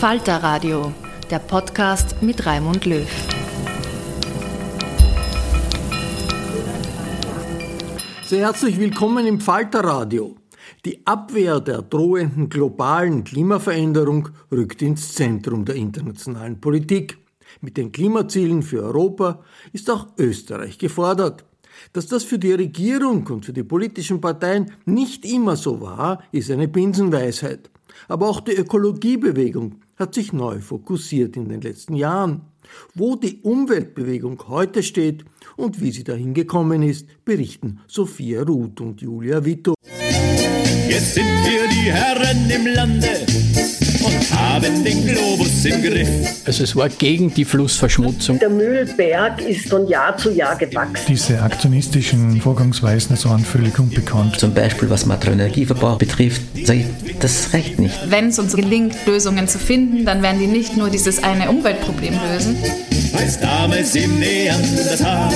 Falter Radio, der Podcast mit Raimund Löw. Sehr herzlich willkommen im Falter Radio. Die Abwehr der drohenden globalen Klimaveränderung rückt ins Zentrum der internationalen Politik. Mit den Klimazielen für Europa ist auch Österreich gefordert. Dass das für die Regierung und für die politischen Parteien nicht immer so war, ist eine Binsenweisheit. Aber auch die Ökologiebewegung hat sich neu fokussiert in den letzten Jahren. Wo die Umweltbewegung heute steht und wie sie dahin gekommen ist, berichten Sophia Ruth und Julia Vito. Jetzt sind wir die Herren im Lande und haben den Globus im Griff. Also es war gegen die Flussverschmutzung. Der Müllberg ist von Jahr zu Jahr gewachsen. Diese aktionistischen Vorgangsweisen waren völlig unbekannt. Zum Beispiel was Materialenergieverbrauch betrifft, sage ich, das reicht nicht. Wenn es uns gelingt, Lösungen zu finden, dann werden die nicht nur dieses eine Umweltproblem lösen. Als damals im Neandertal,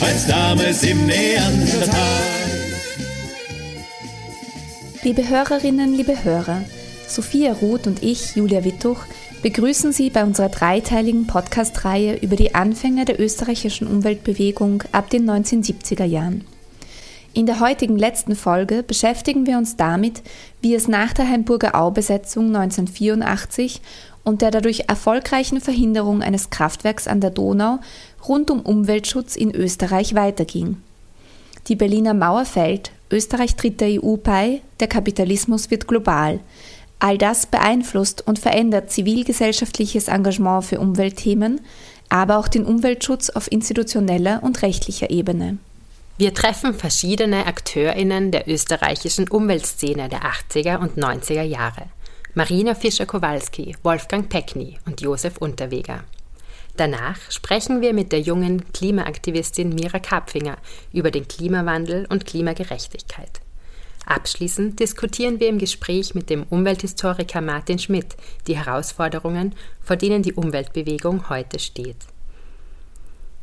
als damals im Neandertal. Liebe Hörerinnen, liebe Hörer, Sophia Ruth und ich, Julia Wittuch, begrüßen Sie bei unserer dreiteiligen Podcast-Reihe über die Anfänge der österreichischen Umweltbewegung ab den 1970er Jahren. In der heutigen letzten Folge beschäftigen wir uns damit, wie es nach der Heimburger Aubesetzung 1984 und der dadurch erfolgreichen Verhinderung eines Kraftwerks an der Donau rund um Umweltschutz in Österreich weiterging. Die Berliner Mauer fällt, Österreich tritt der EU bei, der Kapitalismus wird global. All das beeinflusst und verändert zivilgesellschaftliches Engagement für Umweltthemen, aber auch den Umweltschutz auf institutioneller und rechtlicher Ebene. Wir treffen verschiedene AkteurInnen der österreichischen Umweltszene der 80er und 90er Jahre. Marina Fischer-Kowalski, Wolfgang Peckny und Josef Unterweger. Danach sprechen wir mit der jungen Klimaaktivistin Mira Kapfinger über den Klimawandel und Klimagerechtigkeit. Abschließend diskutieren wir im Gespräch mit dem Umwelthistoriker Martin Schmidt die Herausforderungen, vor denen die Umweltbewegung heute steht.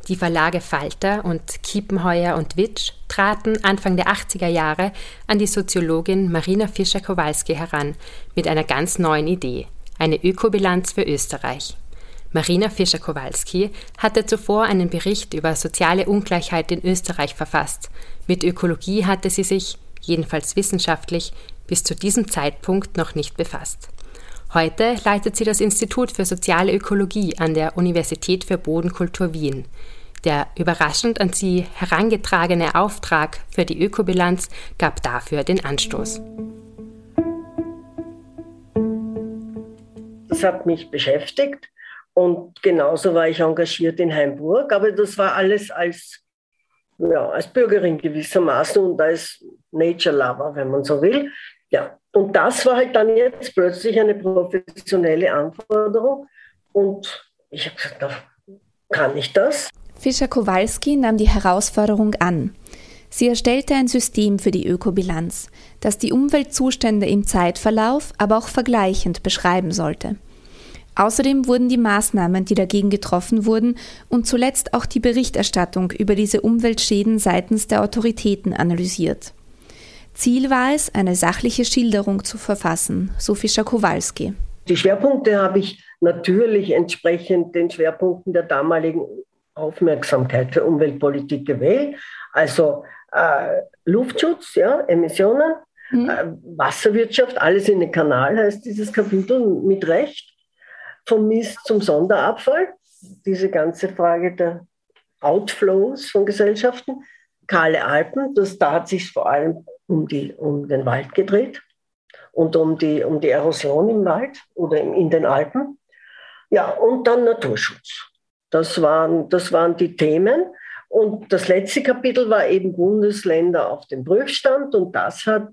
Die Verlage Falter und Kiepenheuer und Witsch traten Anfang der 80er Jahre an die Soziologin Marina Fischer-Kowalski heran mit einer ganz neuen Idee, eine Ökobilanz für Österreich. Marina Fischer-Kowalski hatte zuvor einen Bericht über soziale Ungleichheit in Österreich verfasst. Mit Ökologie hatte sie sich, jedenfalls wissenschaftlich, bis zu diesem Zeitpunkt noch nicht befasst. Heute leitet sie das Institut für soziale Ökologie an der Universität für Bodenkultur Wien. Der überraschend an sie herangetragene Auftrag für die Ökobilanz gab dafür den Anstoß. Das hat mich beschäftigt und genauso war ich engagiert in Heimburg, aber das war alles als, ja, als Bürgerin gewissermaßen und als Nature Lover, wenn man so will. Ja, und das war halt dann jetzt plötzlich eine professionelle Anforderung und ich habe gesagt, kann ich das? Fischer Kowalski nahm die Herausforderung an. Sie erstellte ein System für die Ökobilanz, das die Umweltzustände im Zeitverlauf, aber auch vergleichend beschreiben sollte. Außerdem wurden die Maßnahmen, die dagegen getroffen wurden, und zuletzt auch die Berichterstattung über diese Umweltschäden seitens der Autoritäten analysiert. Ziel war es, eine sachliche Schilderung zu verfassen, so Fischer Kowalski. Die Schwerpunkte habe ich natürlich entsprechend den Schwerpunkten der damaligen Aufmerksamkeit für Umweltpolitik gewählt. Also äh, Luftschutz, ja, Emissionen, mhm. äh, Wasserwirtschaft, alles in den Kanal heißt dieses Kapitel mit Recht vom Mist zum Sonderabfall, diese ganze Frage der Outflows von Gesellschaften, kahle Alpen, das, da hat sich vor allem um, die, um den Wald gedreht und um die, um die Erosion im Wald oder in den Alpen. Ja, und dann Naturschutz. Das waren, das waren die Themen. Und das letzte Kapitel war eben Bundesländer auf dem Prüfstand und das hat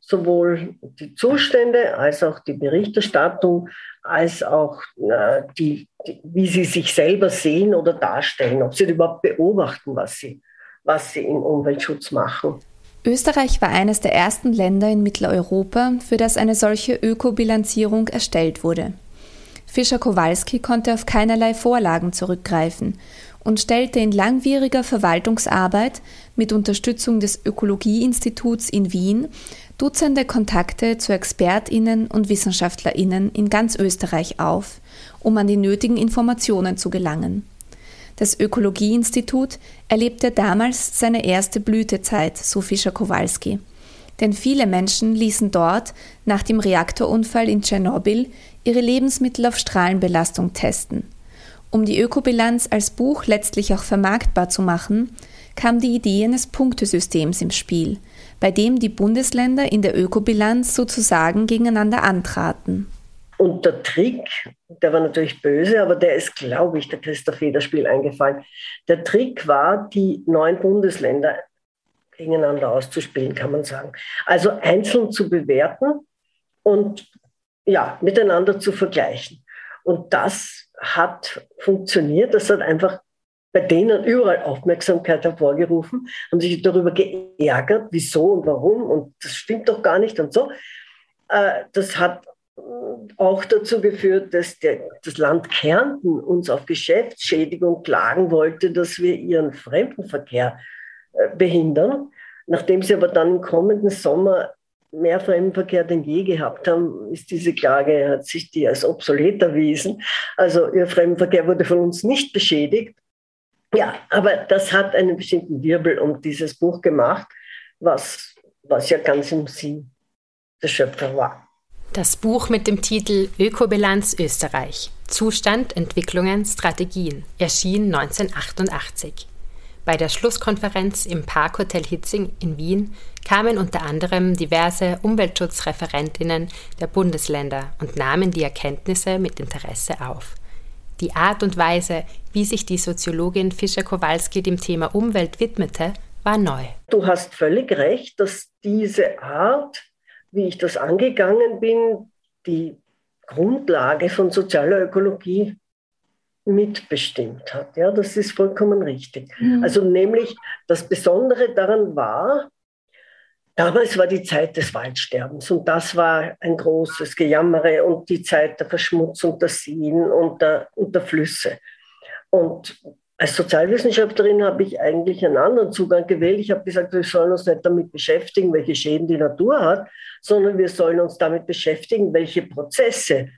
sowohl die Zustände als auch die Berichterstattung, als auch äh, die, die, wie sie sich selber sehen oder darstellen, ob sie überhaupt beobachten, was sie, was sie im Umweltschutz machen. Österreich war eines der ersten Länder in Mitteleuropa, für das eine solche Ökobilanzierung erstellt wurde. Fischer Kowalski konnte auf keinerlei Vorlagen zurückgreifen und stellte in langwieriger Verwaltungsarbeit mit Unterstützung des Ökologieinstituts in Wien Dutzende Kontakte zu Expertinnen und Wissenschaftlerinnen in ganz Österreich auf, um an die nötigen Informationen zu gelangen. Das Ökologieinstitut erlebte damals seine erste Blütezeit, so Fischer Kowalski. Denn viele Menschen ließen dort nach dem Reaktorunfall in Tschernobyl ihre Lebensmittel auf Strahlenbelastung testen. Um die Ökobilanz als Buch letztlich auch vermarktbar zu machen, kam die Idee eines Punktesystems im Spiel, bei dem die Bundesländer in der Ökobilanz sozusagen gegeneinander antraten. Und der Trick, der war natürlich böse, aber der ist, glaube ich, der Christoph Federspiel eingefallen. Der Trick war, die neun Bundesländer gegeneinander auszuspielen, kann man sagen. Also einzeln zu bewerten und ja, miteinander zu vergleichen. Und das hat funktioniert. Das hat einfach bei denen überall Aufmerksamkeit hervorgerufen, haben sich darüber geärgert, wieso und warum und das stimmt doch gar nicht und so. Äh, das hat auch dazu geführt, dass der, das Land Kärnten uns auf Geschäftsschädigung klagen wollte, dass wir ihren Fremdenverkehr äh, behindern. Nachdem sie aber dann im kommenden Sommer mehr Fremdenverkehr denn je gehabt haben, ist diese Klage, hat sich die als obsolet erwiesen. Also ihr Fremdenverkehr wurde von uns nicht beschädigt. Ja, aber das hat einen bestimmten Wirbel um dieses Buch gemacht, was, was ja ganz im Sinn der Schöpfer war. Das Buch mit dem Titel Ökobilanz Österreich. Zustand, Entwicklungen, Strategien erschien 1988. Bei der Schlusskonferenz im Parkhotel Hitzing in Wien kamen unter anderem diverse Umweltschutzreferentinnen der Bundesländer und nahmen die Erkenntnisse mit Interesse auf. Die Art und Weise, wie sich die Soziologin Fischer-Kowalski dem Thema Umwelt widmete, war neu. Du hast völlig recht, dass diese Art, wie ich das angegangen bin, die Grundlage von sozialer Ökologie mitbestimmt hat. Ja, das ist vollkommen richtig. Mhm. Also nämlich das Besondere daran war, Damals war die Zeit des Waldsterbens und das war ein großes Gejammere und die Zeit der Verschmutzung der Seen und der, und der Flüsse. Und als Sozialwissenschaftlerin habe ich eigentlich einen anderen Zugang gewählt. Ich habe gesagt, wir sollen uns nicht damit beschäftigen, welche Schäden die Natur hat, sondern wir sollen uns damit beschäftigen, welche Prozesse,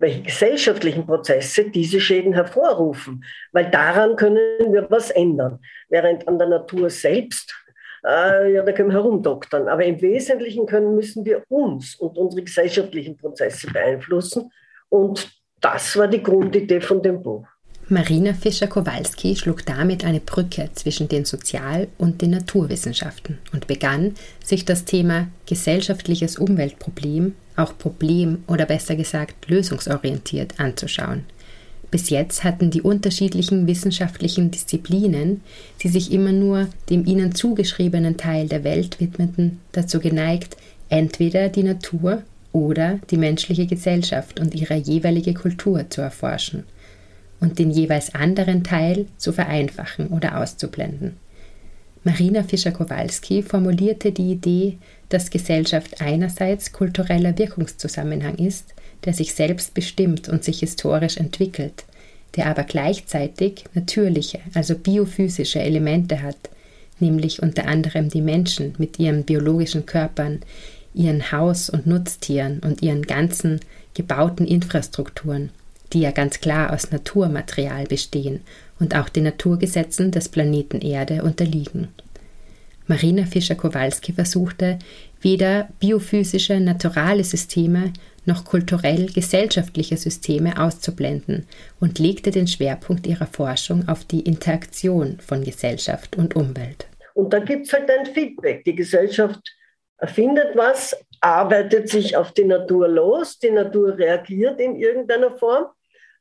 welche gesellschaftlichen Prozesse diese Schäden hervorrufen. Weil daran können wir was ändern. Während an der Natur selbst äh, ja, da können wir herumdoktern. Aber im Wesentlichen können, müssen wir uns und unsere gesellschaftlichen Prozesse beeinflussen. Und das war die Grundidee von dem Buch. Marina Fischer-Kowalski schlug damit eine Brücke zwischen den Sozial- und den Naturwissenschaften und begann, sich das Thema gesellschaftliches Umweltproblem, auch Problem oder besser gesagt lösungsorientiert anzuschauen. Bis jetzt hatten die unterschiedlichen wissenschaftlichen Disziplinen, die sich immer nur dem ihnen zugeschriebenen Teil der Welt widmeten, dazu geneigt, entweder die Natur oder die menschliche Gesellschaft und ihre jeweilige Kultur zu erforschen – und den jeweils anderen Teil zu vereinfachen oder auszublenden. Marina Fischer-Kowalski formulierte die Idee, dass Gesellschaft einerseits kultureller Wirkungszusammenhang ist, der sich selbst bestimmt und sich historisch entwickelt, der aber gleichzeitig natürliche, also biophysische Elemente hat, nämlich unter anderem die Menschen mit ihren biologischen Körpern, ihren Haus- und Nutztieren und ihren ganzen gebauten Infrastrukturen, die ja ganz klar aus Naturmaterial bestehen und auch den Naturgesetzen des Planeten Erde unterliegen. Marina Fischer-Kowalski versuchte, weder biophysische, naturale Systeme noch kulturell gesellschaftliche Systeme auszublenden und legte den Schwerpunkt ihrer Forschung auf die Interaktion von Gesellschaft und Umwelt. Und da gibt es halt ein Feedback. Die Gesellschaft erfindet was, arbeitet sich auf die Natur los, die Natur reagiert in irgendeiner Form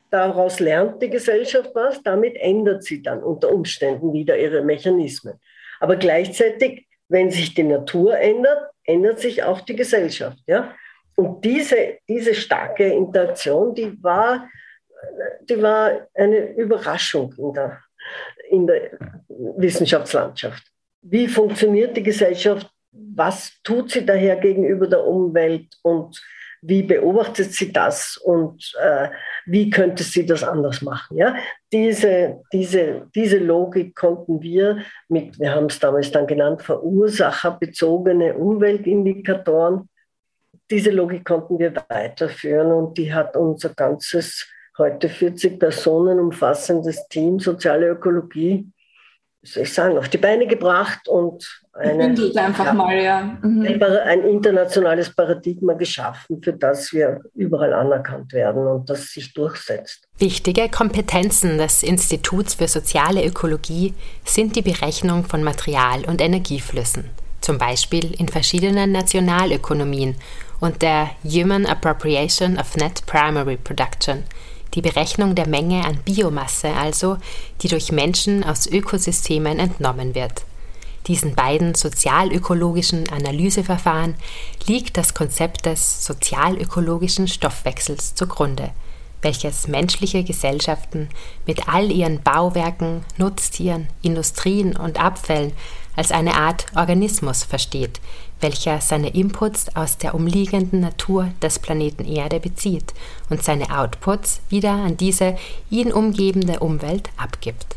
Daraus lernt die Gesellschaft was, damit ändert sie dann unter Umständen wieder ihre Mechanismen. Aber gleichzeitig, wenn sich die Natur ändert, ändert sich auch die Gesellschaft. Ja? Und diese, diese starke Interaktion, die war, die war eine Überraschung in der, in der Wissenschaftslandschaft. Wie funktioniert die Gesellschaft? Was tut sie daher gegenüber der Umwelt? Und wie beobachtet sie das und äh, wie könnte sie das anders machen? Ja? Diese, diese, diese Logik konnten wir mit, wir haben es damals dann genannt, verursacherbezogene Umweltindikatoren, diese Logik konnten wir weiterführen und die hat unser ganzes heute 40 Personen umfassendes Team Soziale Ökologie soll ich sagen, auf die Beine gebracht und eine, einfach ja, mal, ja. Mhm. ein internationales Paradigma geschaffen, für das wir überall anerkannt werden und das sich durchsetzt. Wichtige Kompetenzen des Instituts für soziale Ökologie sind die Berechnung von Material- und Energieflüssen, zum Beispiel in verschiedenen Nationalökonomien und der Human Appropriation of Net Primary Production – die Berechnung der Menge an Biomasse also, die durch Menschen aus Ökosystemen entnommen wird. Diesen beiden sozialökologischen Analyseverfahren liegt das Konzept des sozialökologischen Stoffwechsels zugrunde, welches menschliche Gesellschaften mit all ihren Bauwerken, Nutztieren, Industrien und Abfällen als eine Art Organismus versteht, welcher seine Inputs aus der umliegenden Natur des Planeten Erde bezieht und seine Outputs wieder an diese ihn umgebende Umwelt abgibt.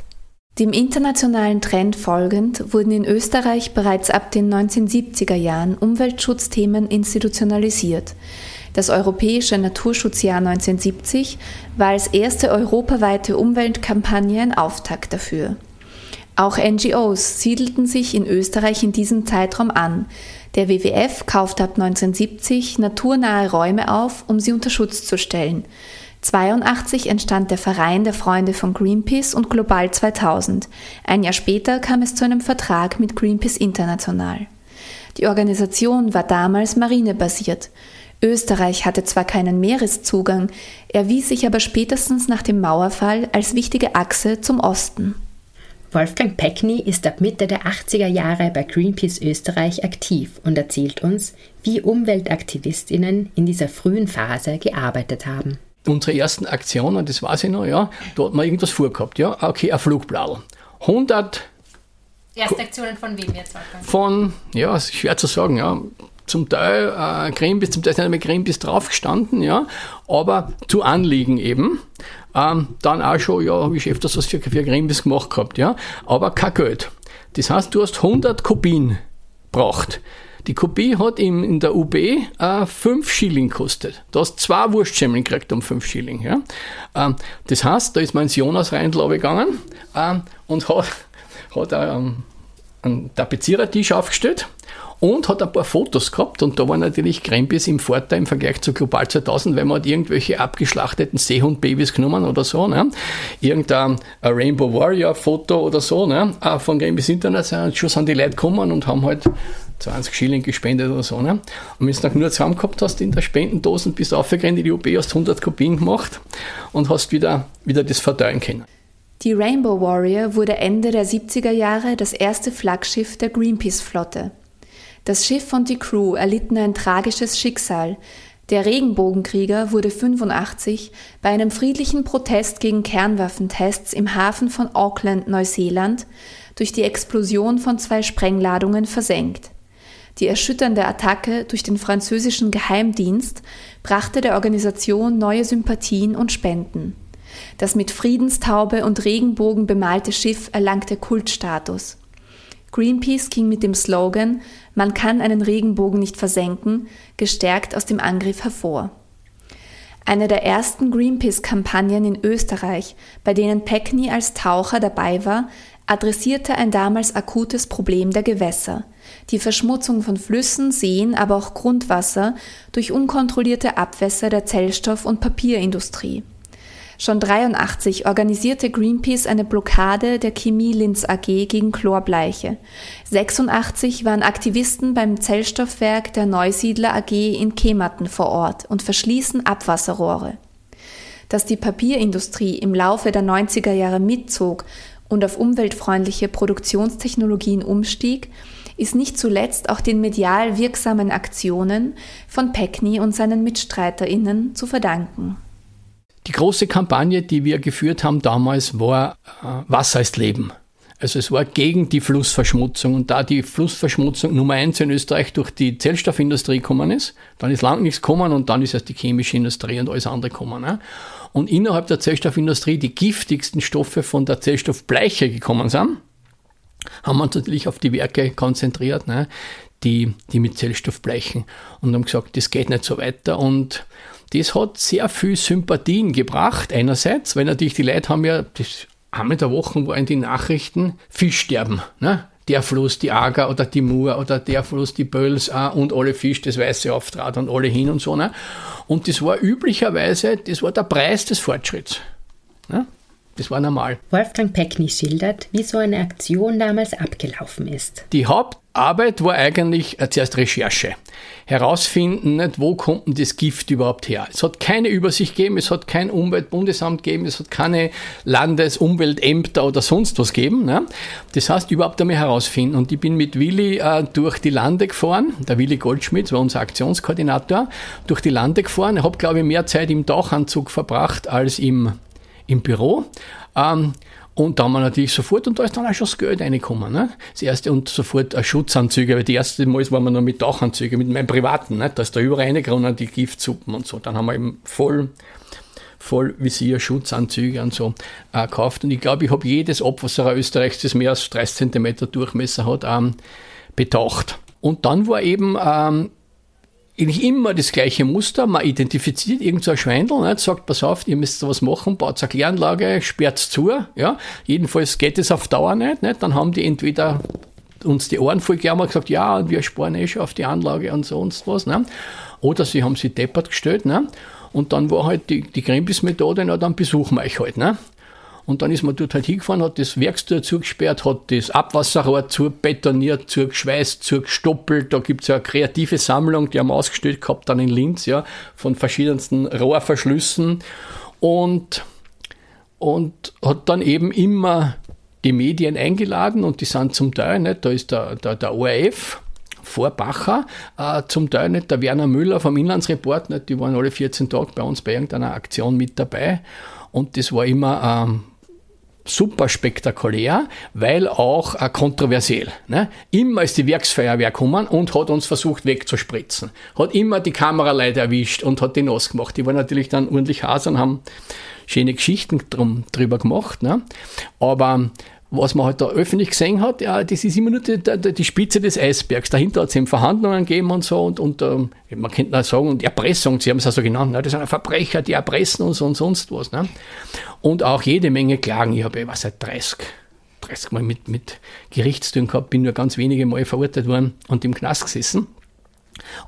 Dem internationalen Trend folgend wurden in Österreich bereits ab den 1970er Jahren Umweltschutzthemen institutionalisiert. Das Europäische Naturschutzjahr 1970 war als erste europaweite Umweltkampagne ein Auftakt dafür. Auch NGOs siedelten sich in Österreich in diesem Zeitraum an, der WWF kaufte ab 1970 naturnahe Räume auf, um sie unter Schutz zu stellen. 82 entstand der Verein der Freunde von Greenpeace und Global 2000. Ein Jahr später kam es zu einem Vertrag mit Greenpeace International. Die Organisation war damals marinebasiert. Österreich hatte zwar keinen Meereszugang, erwies sich aber spätestens nach dem Mauerfall als wichtige Achse zum Osten. Wolfgang Peckny ist ab Mitte der 80er Jahre bei Greenpeace Österreich aktiv und erzählt uns, wie UmweltaktivistInnen in dieser frühen Phase gearbeitet haben. Unsere ersten Aktionen, das weiß ich noch, ja, da hat man irgendwas vorgehabt, ja, okay, ein Flugbladel. 100 Erste Aktionen von wem jetzt? Wolfgang? Von, ja, ist schwer zu sagen, ja, zum Teil äh, Greenpeace, zum Teil sind nicht mehr Greenpeace draufgestanden, ja, aber zu Anliegen eben. Ähm, dann auch schon, ja, habe ich öfters was für, für Greenpeace gemacht gehabt, ja, aber kein Geld. Das heißt, du hast 100 Kopien braucht. Die Kopie hat im, in der UB äh, 5 Schilling gekostet. Du hast zwei Wurstschemmeln gekriegt um 5 Schilling. Ja? Ähm, das heißt, da ist mein Jonas Reindl gegangen ähm, und hat, hat ähm, einen Tapezierertisch aufgestellt und hat ein paar Fotos gehabt und da war natürlich Greenpeace im Vorteil im Vergleich zu Global 2000, weil man hat irgendwelche abgeschlachteten Seehundbabys genommen oder so, ne? irgendein Rainbow Warrior Foto oder so ne? von Greenpeace International, schon sind die Leute gekommen und haben halt 20 Schilling gespendet oder so. Ne? Und wenn du noch nur zusammen gehabt hast in der Spendendosen, bist du aufgegangen in die UB, hast 100 Kopien gemacht und hast wieder, wieder das verteilen können. Die Rainbow Warrior wurde Ende der 70er Jahre das erste Flaggschiff der Greenpeace-Flotte. Das Schiff und die Crew erlitten ein tragisches Schicksal. Der Regenbogenkrieger wurde 85 bei einem friedlichen Protest gegen Kernwaffentests im Hafen von Auckland, Neuseeland, durch die Explosion von zwei Sprengladungen versenkt. Die erschütternde Attacke durch den französischen Geheimdienst brachte der Organisation neue Sympathien und Spenden. Das mit Friedenstaube und Regenbogen bemalte Schiff erlangte Kultstatus. Greenpeace ging mit dem Slogan Man kann einen Regenbogen nicht versenken gestärkt aus dem Angriff hervor. Eine der ersten Greenpeace-Kampagnen in Österreich, bei denen Peckney als Taucher dabei war, adressierte ein damals akutes Problem der Gewässer, die Verschmutzung von Flüssen, Seen, aber auch Grundwasser durch unkontrollierte Abwässer der Zellstoff- und Papierindustrie. Schon 83 organisierte Greenpeace eine Blockade der Chemie Linz AG gegen Chlorbleiche. 86 waren Aktivisten beim Zellstoffwerk der Neusiedler AG in Kematten vor Ort und verschließen Abwasserrohre. Dass die Papierindustrie im Laufe der 90er Jahre mitzog und auf umweltfreundliche Produktionstechnologien umstieg, ist nicht zuletzt auch den medial wirksamen Aktionen von Peckney und seinen MitstreiterInnen zu verdanken. Die große Kampagne, die wir geführt haben damals, war äh, Wasser ist Leben. Also es war gegen die Flussverschmutzung und da die Flussverschmutzung Nummer eins in Österreich durch die Zellstoffindustrie gekommen ist, dann ist lang nichts gekommen und dann ist erst die chemische Industrie und alles andere gekommen. Und innerhalb der Zellstoffindustrie die giftigsten Stoffe von der Zellstoffbleiche gekommen sind, haben wir uns natürlich auf die Werke konzentriert, ne? die, die mit Zellstoff bleichen und haben gesagt, das geht nicht so weiter und das hat sehr viel Sympathien gebracht, einerseits, weil natürlich die Leute haben ja, das einmal der Woche war in den Nachrichten Fischsterben. Ne? Der Fluss, die Ager oder die Mur oder der Fluss, die Böls äh, und alle Fisch, das weiße Auftrat und alle hin und so. Ne? Und das war üblicherweise, das war der Preis des Fortschritts. Ne? Das war normal. Wolfgang Peckny schildert, wie so eine Aktion damals abgelaufen ist. Die Hauptarbeit war eigentlich äh, zuerst Recherche. Herausfinden, wo kommt denn das Gift überhaupt her. Es hat keine Übersicht gegeben, es hat kein Umweltbundesamt gegeben, es hat keine Landesumweltämter oder sonst was gegeben. Ne? Das heißt, überhaupt einmal herausfinden. Und ich bin mit Willi äh, durch die Lande gefahren, der Willi Goldschmidt war unser Aktionskoordinator, durch die Lande gefahren. Ich habe, glaube ich, mehr Zeit im Tauchanzug verbracht als im im Büro. Ähm, und da haben wir natürlich sofort, und da ist dann auch schon das Geld reingekommen. Ne? Das erste und sofort ein Schutzanzüge, weil die erste Mal waren wir noch mit Tauchanzügen, mit meinem privaten, ne? da ist da überall reingegangen, die Giftsuppen und so. Dann haben wir eben voll, voll Visier, Schutzanzüge und so äh, gekauft. Und ich glaube, ich habe jedes Abwasser Österreichs, das mehr als 30 cm Durchmesser hat, ähm, betaucht. Und dann war eben ähm, eigentlich immer das gleiche Muster. Man identifiziert irgend so ein Schweindel, nicht? sagt, pass auf, ihr müsst was machen, baut eine Kläranlage, sperrt zu. Ja? Jedenfalls geht es auf Dauer nicht, nicht. Dann haben die entweder uns die Ohren voll und gesagt, ja, wir sparen eh schon auf die Anlage und sonst was. Ne? Oder sie haben sich deppert gestellt. Ne? Und dann war halt die, die na, dann besuchen wir euch halt. Ne? Und dann ist man dort halt hingefahren, hat das Werkstür zugesperrt, hat das Abwasserrohr zubetoniert, zugeschweißt, zugestoppelt. Da gibt es ja eine kreative Sammlung, die haben wir ausgestellt gehabt dann in Linz, ja, von verschiedensten Rohrverschlüssen. Und, und hat dann eben immer die Medien eingeladen und die sind zum Teil, nicht, da ist der, der, der ORF, vor Bacher, äh, zum Teil nicht der Werner Müller vom Inlandsreport, nicht, die waren alle 14 Tage bei uns bei irgendeiner Aktion mit dabei. Und das war immer ähm, super spektakulär, weil auch äh, kontroversiell. Ne? Immer ist die Werksfeuerwehr gekommen und hat uns versucht wegzuspritzen. Hat immer die Kameraleute erwischt und hat die nass gemacht. Die waren natürlich dann ordentlich Hasern, haben schöne Geschichten drum, drüber gemacht. Ne? Aber was man halt da öffentlich gesehen hat, ja, das ist immer nur die, die, die Spitze des Eisbergs. Dahinter hat es eben Verhandlungen gegeben und so und, und ähm, man könnte auch sagen, und Erpressung, sie haben es auch so genannt, ne, das sind Verbrecher, die erpressen uns und sonst was. Ne? Und auch jede Menge Klagen. Ich habe, ich weiß nicht, 30, 30 Mal mit, mit Gerichtstüren gehabt, bin nur ganz wenige Mal verurteilt worden und im Knast gesessen.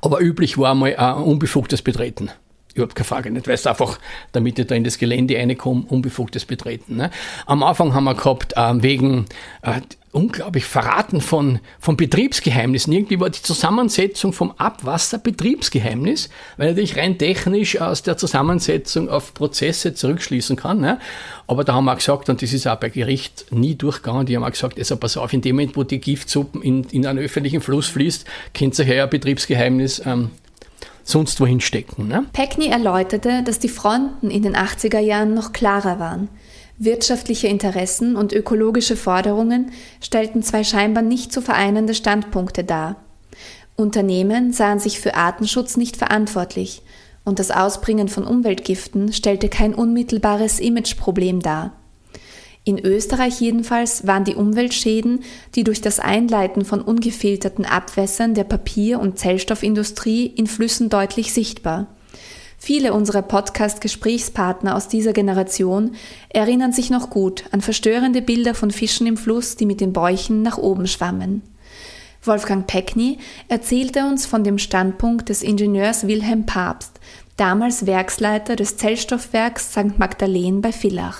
Aber üblich war mal ein unbefugtes Betreten überhaupt keine Frage nicht, weil es einfach, damit ich da in das Gelände reinkomme, unbefugtes Betreten. Ne? Am Anfang haben wir gehabt, äh, wegen äh, unglaublich Verraten von, von Betriebsgeheimnissen. Irgendwie war die Zusammensetzung vom Abwasser Betriebsgeheimnis, weil natürlich rein technisch aus der Zusammensetzung auf Prozesse zurückschließen kann. Ne? Aber da haben wir gesagt, und das ist auch bei Gericht nie durchgegangen, die haben auch gesagt, also pass auf, in dem Moment, wo die Giftsuppen in, in einen öffentlichen Fluss fließt, könnt ihr ja Betriebsgeheimnis ähm, sonst wohin stecken. Ne? Peckney erläuterte, dass die Fronten in den 80er Jahren noch klarer waren. Wirtschaftliche Interessen und ökologische Forderungen stellten zwei scheinbar nicht zu vereinende Standpunkte dar. Unternehmen sahen sich für Artenschutz nicht verantwortlich und das Ausbringen von Umweltgiften stellte kein unmittelbares Imageproblem dar. In Österreich jedenfalls waren die Umweltschäden, die durch das Einleiten von ungefilterten Abwässern der Papier- und Zellstoffindustrie in Flüssen deutlich sichtbar. Viele unserer Podcast-Gesprächspartner aus dieser Generation erinnern sich noch gut an verstörende Bilder von Fischen im Fluss, die mit den Bäuchen nach oben schwammen. Wolfgang Peckny erzählte uns von dem Standpunkt des Ingenieurs Wilhelm Papst, damals Werksleiter des Zellstoffwerks St. Magdalen bei Villach.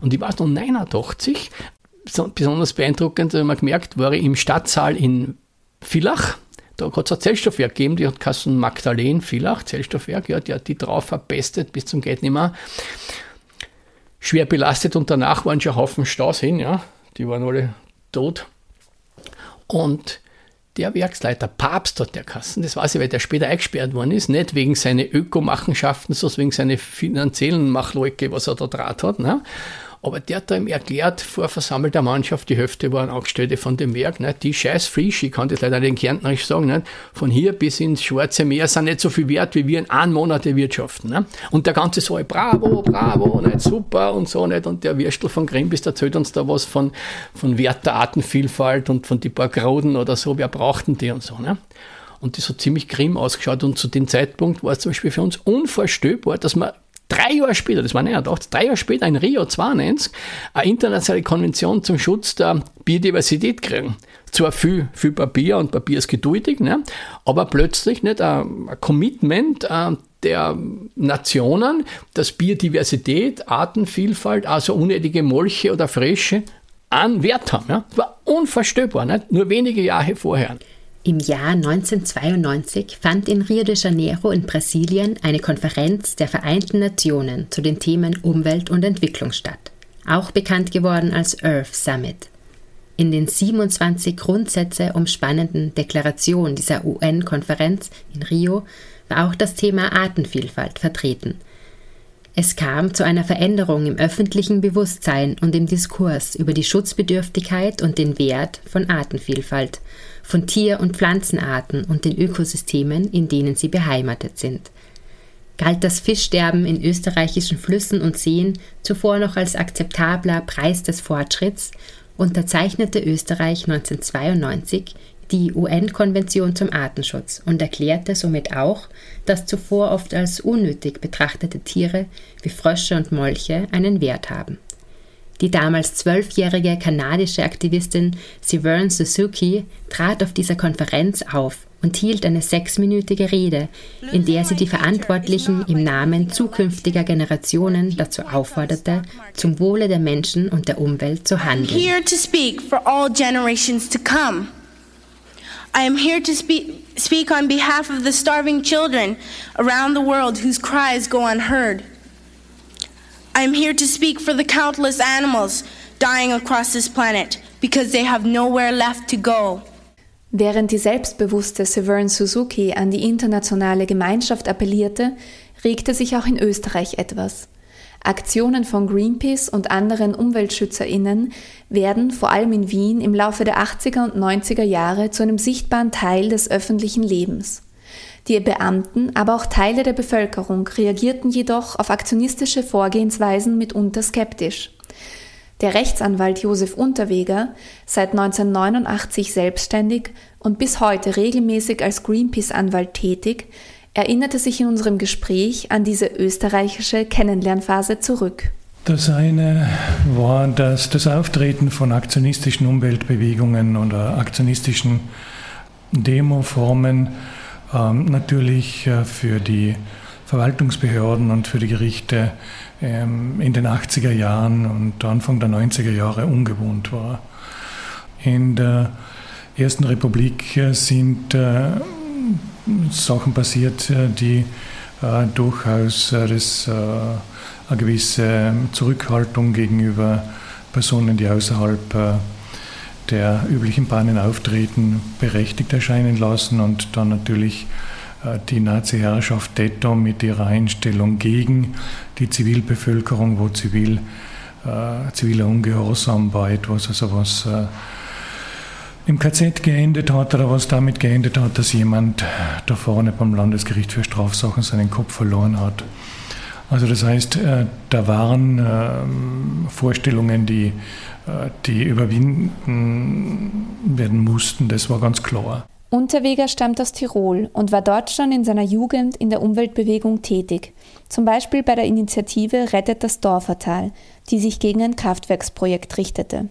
Und ich weiß noch, 89, besonders beeindruckend, wenn man gemerkt, war ich im Stadtsaal in Villach. Da hat es ein Zellstoffwerk gegeben, die hat Kassen Magdalen Villach, Zellstoffwerk, ja, die hat die drauf verpestet bis zum Geht. Schwer belastet und danach waren schon Haufen Staus hin, ja. Die waren alle tot. Und der Werksleiter, Papst hat der Kassen, das weiß ich, weil der später eingesperrt worden ist, nicht wegen seiner Ökomachenschaften, sondern wegen seiner finanziellen Machleuke, was er da draht hat. Ne? Aber der hat da ihm erklärt, vor versammelter Mannschaft, die Hälfte waren Angestellte von dem Werk, nicht? die scheiß Frisch, ich kann das leider den Kärntnerisch sagen, nicht? von hier bis ins Schwarze Meer sind nicht so viel wert, wie wir in einem Monat wirtschaften. Nicht? Und der ganze so, bravo, bravo, nicht? super und so, nicht? und der Würstel von Grimbis erzählt uns da was von, von Wert der Artenvielfalt und von die paar Groden oder so, wer brauchten die und so. Nicht? Und das hat ziemlich grimm ausgeschaut. Und zu dem Zeitpunkt war es zum Beispiel für uns unvorstellbar, dass man drei Jahre später, das war nicht gedacht, drei Jahre später in Rio 92 eine internationale Konvention zum Schutz der Biodiversität kriegen. Zwar viel, viel Papier und Papier ist geduldig, ne? aber plötzlich nicht ein, ein Commitment äh, der Nationen, dass Biodiversität, Artenvielfalt, also unnötige Molche oder Frische an Wert haben. Ja? Das war unvorstellbar, nicht? nur wenige Jahre vorher. Im Jahr 1992 fand in Rio de Janeiro in Brasilien eine Konferenz der Vereinten Nationen zu den Themen Umwelt und Entwicklung statt, auch bekannt geworden als Earth Summit. In den 27 Grundsätze umspannenden Deklaration dieser UN-Konferenz in Rio war auch das Thema Artenvielfalt vertreten. Es kam zu einer Veränderung im öffentlichen Bewusstsein und im Diskurs über die Schutzbedürftigkeit und den Wert von Artenvielfalt – von Tier- und Pflanzenarten und den Ökosystemen, in denen sie beheimatet sind. Galt das Fischsterben in österreichischen Flüssen und Seen zuvor noch als akzeptabler Preis des Fortschritts, unterzeichnete Österreich 1992 die UN-Konvention zum Artenschutz und erklärte somit auch, dass zuvor oft als unnötig betrachtete Tiere wie Frösche und Molche einen Wert haben. Die damals zwölfjährige kanadische Aktivistin Severn Suzuki trat auf dieser Konferenz auf und hielt eine sechsminütige Rede, in der sie die Verantwortlichen im Namen zukünftiger Generationen dazu aufforderte, zum Wohle der Menschen und der Umwelt zu handeln. I am here to speak, speak on behalf of the starving children around the world whose cries go unheard. I am here to speak for the countless animals dying across this planet because they have nowhere left to go. Während die selbstbewusste Severn Suzuki an die internationale Gemeinschaft appellierte, regte sich auch in Österreich etwas. Aktionen von Greenpeace und anderen UmweltschützerInnen werden vor allem in Wien im Laufe der 80er und 90er Jahre zu einem sichtbaren Teil des öffentlichen Lebens. Die Beamten, aber auch Teile der Bevölkerung reagierten jedoch auf aktionistische Vorgehensweisen mitunter skeptisch. Der Rechtsanwalt Josef Unterweger, seit 1989 selbstständig und bis heute regelmäßig als Greenpeace-Anwalt tätig, erinnerte sich in unserem Gespräch an diese österreichische Kennenlernphase zurück. Das eine war, dass das Auftreten von aktionistischen Umweltbewegungen oder aktionistischen Demoformen ähm, natürlich äh, für die Verwaltungsbehörden und für die Gerichte ähm, in den 80er Jahren und Anfang der 90er Jahre ungewohnt war. In der Ersten Republik äh, sind äh, Sachen passiert, äh, die äh, durchaus äh, das, eine gewisse Zurückhaltung gegenüber Personen, die außerhalb der üblichen Bahnen auftreten, berechtigt erscheinen lassen und dann natürlich die Nazi-Herrschaft Detto mit ihrer Einstellung gegen die Zivilbevölkerung, wo zivil, äh, ziviler Ungehorsam war etwas, also was äh, im KZ geendet hat oder was damit geendet hat, dass jemand da vorne beim Landesgericht für Strafsachen seinen Kopf verloren hat. Also das heißt, äh, da waren ähm, Vorstellungen, die, äh, die überwinden werden mussten, das war ganz klar. Unterweger stammt aus Tirol und war dort schon in seiner Jugend in der Umweltbewegung tätig, zum Beispiel bei der Initiative Rettet das Dorfertal, die sich gegen ein Kraftwerksprojekt richtete.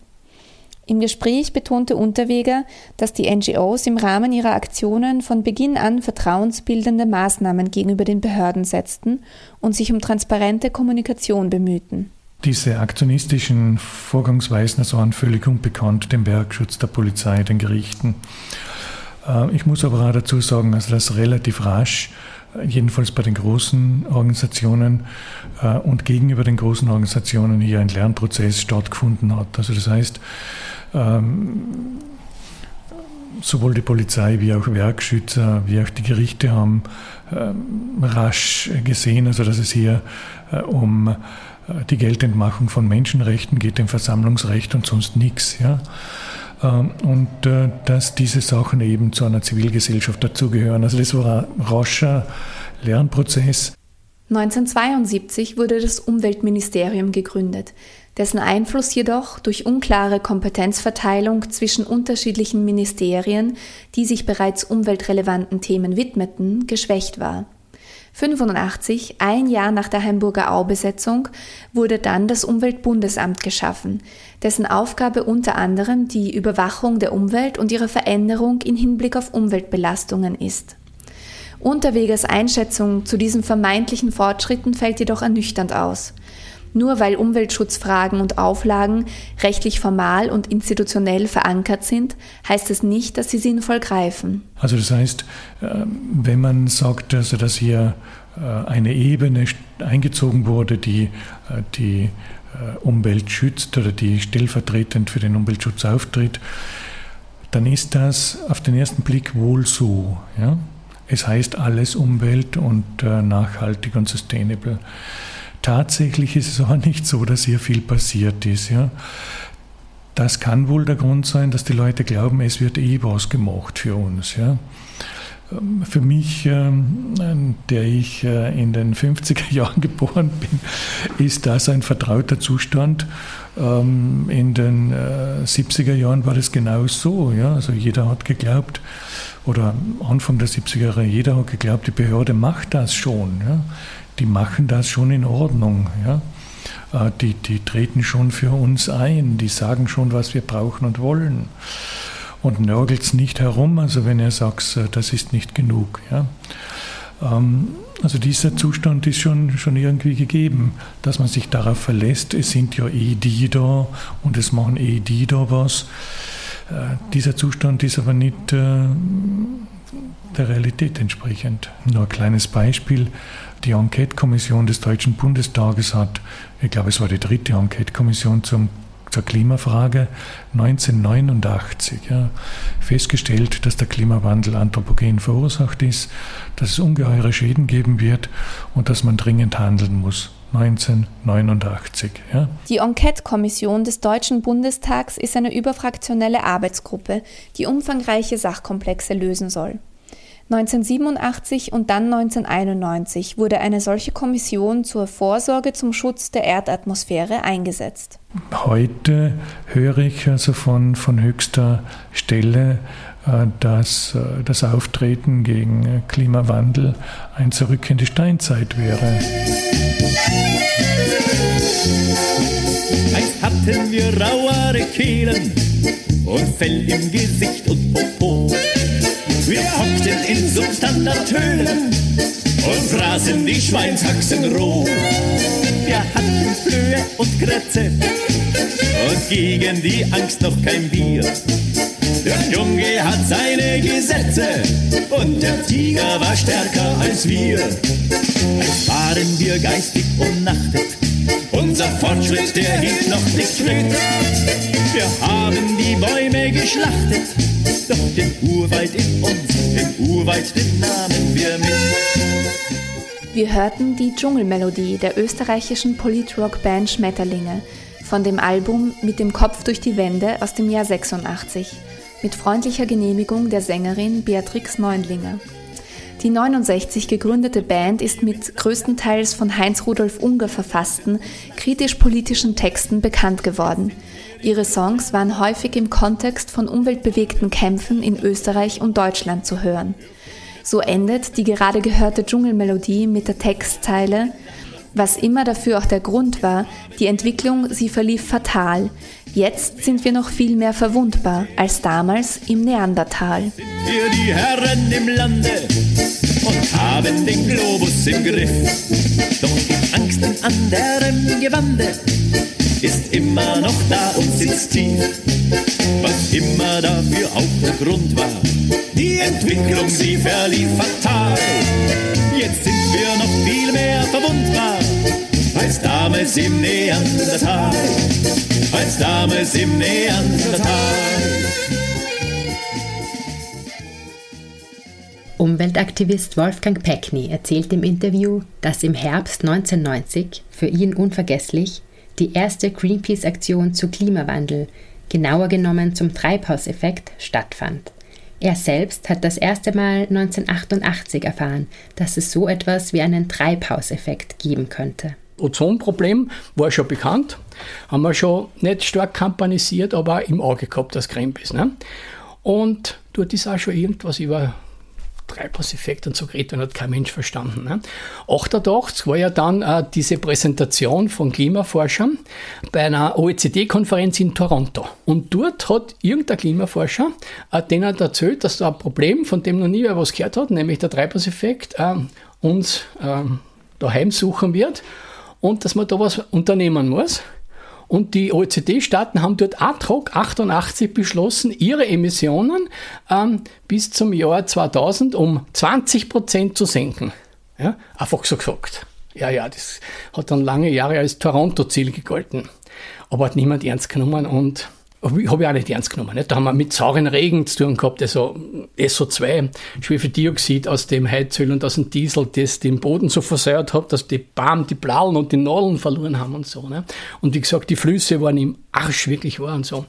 Im Gespräch betonte Unterweger, dass die NGOs im Rahmen ihrer Aktionen von Beginn an vertrauensbildende Maßnahmen gegenüber den Behörden setzten und sich um transparente Kommunikation bemühten. Diese aktionistischen Vorgangsweisen waren völlig unbekannt dem Werkschutz der Polizei, den Gerichten. Äh, ich muss aber auch dazu sagen, also dass relativ rasch, jedenfalls bei den großen Organisationen äh, und gegenüber den großen Organisationen hier ein Lernprozess stattgefunden hat. Also das heißt, ähm, sowohl die Polizei wie auch Werkschützer, wie auch die Gerichte haben ähm, rasch gesehen, also dass es hier äh, um äh, die Geldentmachung von Menschenrechten geht, dem Versammlungsrecht und sonst nichts. Ja? Ähm, und äh, dass diese Sachen eben zu einer Zivilgesellschaft dazugehören. Also das war ein rascher Lernprozess. 1972 wurde das Umweltministerium gegründet, dessen Einfluss jedoch durch unklare Kompetenzverteilung zwischen unterschiedlichen Ministerien, die sich bereits umweltrelevanten Themen widmeten, geschwächt war. 85, ein Jahr nach der Hamburger Aubesetzung, wurde dann das Umweltbundesamt geschaffen, dessen Aufgabe unter anderem die Überwachung der Umwelt und ihre Veränderung in Hinblick auf Umweltbelastungen ist. Unterweges Einschätzung zu diesen vermeintlichen Fortschritten fällt jedoch ernüchternd aus. Nur weil Umweltschutzfragen und Auflagen rechtlich formal und institutionell verankert sind, heißt es nicht, dass sie sinnvoll greifen. Also das heißt, ähm, wenn man sagt, also dass hier äh, eine Ebene eingezogen wurde, die äh, die äh, Umwelt schützt oder die stellvertretend für den Umweltschutz auftritt, dann ist das auf den ersten Blick wohl so. Ja? Es heißt alles Umwelt und nachhaltig und sustainable. Tatsächlich ist es aber nicht so, dass hier viel passiert ist. Ja. Das kann wohl der Grund sein, dass die Leute glauben, es wird eh was gemacht für uns. Ja. Ähm, für mich, ähm, der ich äh, in den 50er Jahren geboren bin, ist das ein vertrauter Zustand. Ähm, in den 70er äh, Jahren war das genau so. Ja? Also jeder hat geglaubt, oder Anfang der 70er Jahre, jeder hat geglaubt, die Behörde macht das schon. Ja? Die machen das schon in Ordnung. Ja? Äh, die, die treten schon für uns ein, die sagen schon, was wir brauchen und wollen. Und nörgelt es nicht herum, also wenn er sagt, äh, das ist nicht genug. Ja? Ähm, also dieser Zustand ist schon, schon irgendwie gegeben, dass man sich darauf verlässt, es sind ja eh die da und es machen eh die da was. Äh, dieser Zustand ist aber nicht der Realität entsprechend. Nur ein kleines Beispiel. Die Enquete-Kommission des Deutschen Bundestages hat, ich glaube es war die dritte Enquete-Kommission zum zur Klimafrage 1989 ja, festgestellt, dass der Klimawandel anthropogen verursacht ist, dass es ungeheure Schäden geben wird und dass man dringend handeln muss. 1989. Ja. Die Enquete-Kommission des Deutschen Bundestags ist eine überfraktionelle Arbeitsgruppe, die umfangreiche Sachkomplexe lösen soll. 1987 und dann 1991 wurde eine solche Kommission zur Vorsorge zum Schutz der Erdatmosphäre eingesetzt. Heute höre ich also von, von höchster Stelle, äh, dass äh, das Auftreten gegen Klimawandel ein Zurück in die Steinzeit wäre. Einst hatten wir rauere Kehlen und Fell im Gesicht und Popo. Wir hockten in Substandatönen und fraßen die Schweinshaxen roh. Wir hatten Flöhe und Krätze und gegen die Angst noch kein Bier. Der Junge hat seine Gesetze und der Tiger war stärker als wir. Als waren wir geistig umnachtet, unser Fortschritt, der hielt noch nicht Schritt. Wir haben die Bäume geschlachtet, doch den Urwald in uns, den Urwald, den nahmen wir mit. Wir hörten die Dschungelmelodie der österreichischen Politrock-Band Schmetterlinge von dem Album Mit dem Kopf durch die Wände aus dem Jahr 86 mit freundlicher Genehmigung der Sängerin Beatrix Neunlinger. Die 69 gegründete Band ist mit größtenteils von Heinz Rudolf Unger verfassten kritisch-politischen Texten bekannt geworden. Ihre Songs waren häufig im Kontext von umweltbewegten Kämpfen in Österreich und Deutschland zu hören. So endet die gerade gehörte Dschungelmelodie mit der Textzeile was immer dafür auch der Grund war, die Entwicklung, sie verlief fatal. Jetzt sind wir noch viel mehr verwundbar als damals im Neandertal. Wir die Herren im Lande und haben den Globus im Griff. Doch die Angst in anderem Gewande ist immer noch da und sitzt tief. Was immer dafür auch der Grund war, die Entwicklung, sie verlief fatal. Jetzt sind wir noch viel mehr verwundbar als damals im Neandertal. Als damals im Neandertal. Umweltaktivist Wolfgang Peckney erzählt im Interview, dass im Herbst 1990, für ihn unvergesslich, die erste Greenpeace-Aktion zu Klimawandel, genauer genommen zum Treibhauseffekt, stattfand. Er selbst hat das erste Mal 1988 erfahren, dass es so etwas wie einen Treibhauseffekt geben könnte. Ozonproblem war schon bekannt, haben wir schon nicht stark kampanisiert, aber im Auge gehabt, das Greenpeace. Ne? Und dort ist auch schon irgendwas über Treibhauseffekt und so geredet und hat kein Mensch verstanden. Ne? 88 war ja dann äh, diese Präsentation von Klimaforschern bei einer OECD-Konferenz in Toronto. Und dort hat irgendein Klimaforscher äh, denen erzählt, dass da ein Problem, von dem noch nie wer was gehört hat, nämlich der Treibhauseffekt, äh, uns äh, daheim suchen wird und dass man da was unternehmen muss. Und die OECD-Staaten haben dort ad hoc 88 beschlossen, ihre Emissionen ähm, bis zum Jahr 2000 um 20 Prozent zu senken. Ja, einfach so gesagt. Ja, ja, das hat dann lange Jahre als Toronto-Ziel gegolten. Aber hat niemand ernst genommen und habe ich auch nicht ernst genommen. Nicht? Da haben wir mit sauren Regen zu tun gehabt, also SO2, Schwefeldioxid aus dem Heizöl und aus dem Diesel, das den Boden so versäuert hat, dass die Bäume die Blauen und die Nadeln verloren haben und so. Ne? Und wie gesagt, die Flüsse waren im Arsch wirklich wahr und so.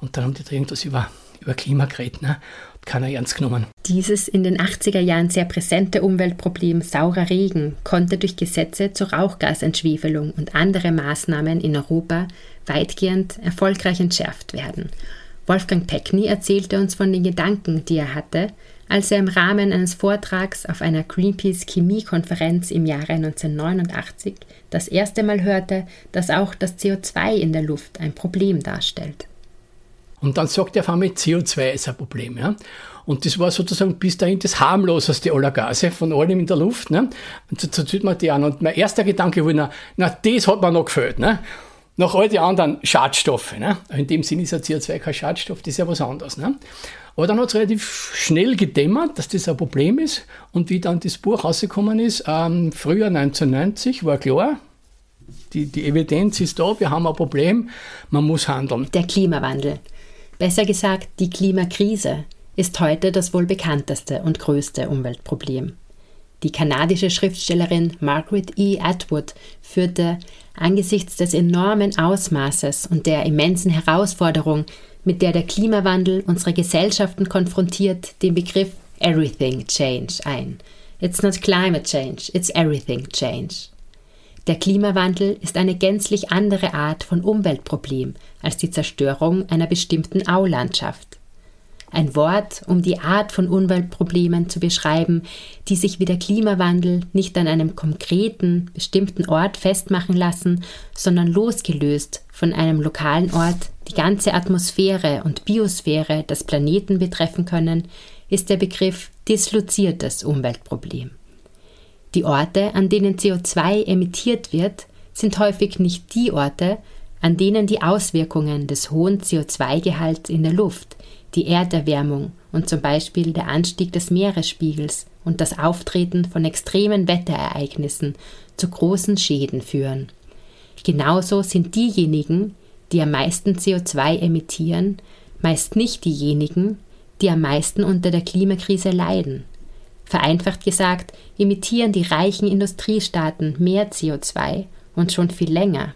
Und dann haben die da irgendwas über, über Klima geredet. Ne? keiner ernst genommen. Dieses in den 80er Jahren sehr präsente Umweltproblem saurer Regen konnte durch Gesetze zur Rauchgasentschwefelung und andere Maßnahmen in Europa weitgehend erfolgreich entschärft werden. Wolfgang Peckney erzählte uns von den Gedanken, die er hatte, als er im Rahmen eines Vortrags auf einer Greenpeace Chemiekonferenz im Jahre 1989 das erste Mal hörte, dass auch das CO2 in der Luft ein Problem darstellt. Und dann sagt er auf einmal, CO2 ist ein Problem. Ja? Und das war sozusagen bis dahin das harmloseste aller Gase von allem in der Luft. Ne? Und so zieht man die an. Und mein erster Gedanke war, na, na das hat mir noch gefällt. Ne? Nach all die anderen Schadstoffe. Ne? In dem Sinne ist ja CO2 kein Schadstoff, das ist ja was anderes. Ne? Aber dann hat es relativ schnell gedämmert, dass das ein Problem ist. Und wie dann das Buch rausgekommen ist, ähm, Frühjahr 1990, war klar, die, die Evidenz ist da, wir haben ein Problem, man muss handeln. Der Klimawandel, besser gesagt die Klimakrise, ist heute das wohl bekannteste und größte Umweltproblem. Die kanadische Schriftstellerin Margaret E. Atwood führte angesichts des enormen Ausmaßes und der immensen Herausforderung, mit der der Klimawandel unsere Gesellschaften konfrontiert, den Begriff Everything Change ein. It's not climate change, it's everything change. Der Klimawandel ist eine gänzlich andere Art von Umweltproblem als die Zerstörung einer bestimmten Aulandschaft ein Wort, um die Art von Umweltproblemen zu beschreiben, die sich wie der Klimawandel nicht an einem konkreten, bestimmten Ort festmachen lassen, sondern losgelöst von einem lokalen Ort die ganze Atmosphäre und Biosphäre des Planeten betreffen können, ist der Begriff disloziertes Umweltproblem. Die Orte, an denen CO2 emittiert wird, sind häufig nicht die Orte, an denen die Auswirkungen des hohen CO2-Gehalts in der Luft die Erderwärmung und zum Beispiel der Anstieg des Meeresspiegels und das Auftreten von extremen Wetterereignissen zu großen Schäden führen. Genauso sind diejenigen, die am meisten CO2 emittieren, meist nicht diejenigen, die am meisten unter der Klimakrise leiden. Vereinfacht gesagt, emittieren die reichen Industriestaaten mehr CO2 und schon viel länger,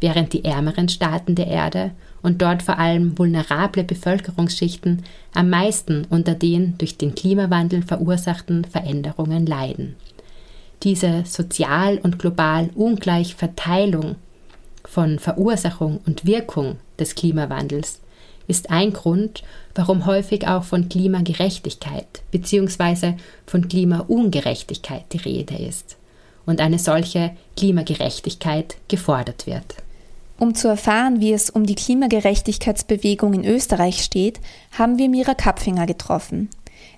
während die ärmeren Staaten der Erde und dort vor allem vulnerable Bevölkerungsschichten am meisten unter den durch den Klimawandel verursachten Veränderungen leiden. Diese sozial und global ungleich Verteilung von Verursachung und Wirkung des Klimawandels ist ein Grund, warum häufig auch von Klimagerechtigkeit bzw. von Klimaungerechtigkeit die Rede ist und eine solche Klimagerechtigkeit gefordert wird. Um zu erfahren, wie es um die Klimagerechtigkeitsbewegung in Österreich steht, haben wir Mira Kapfinger getroffen.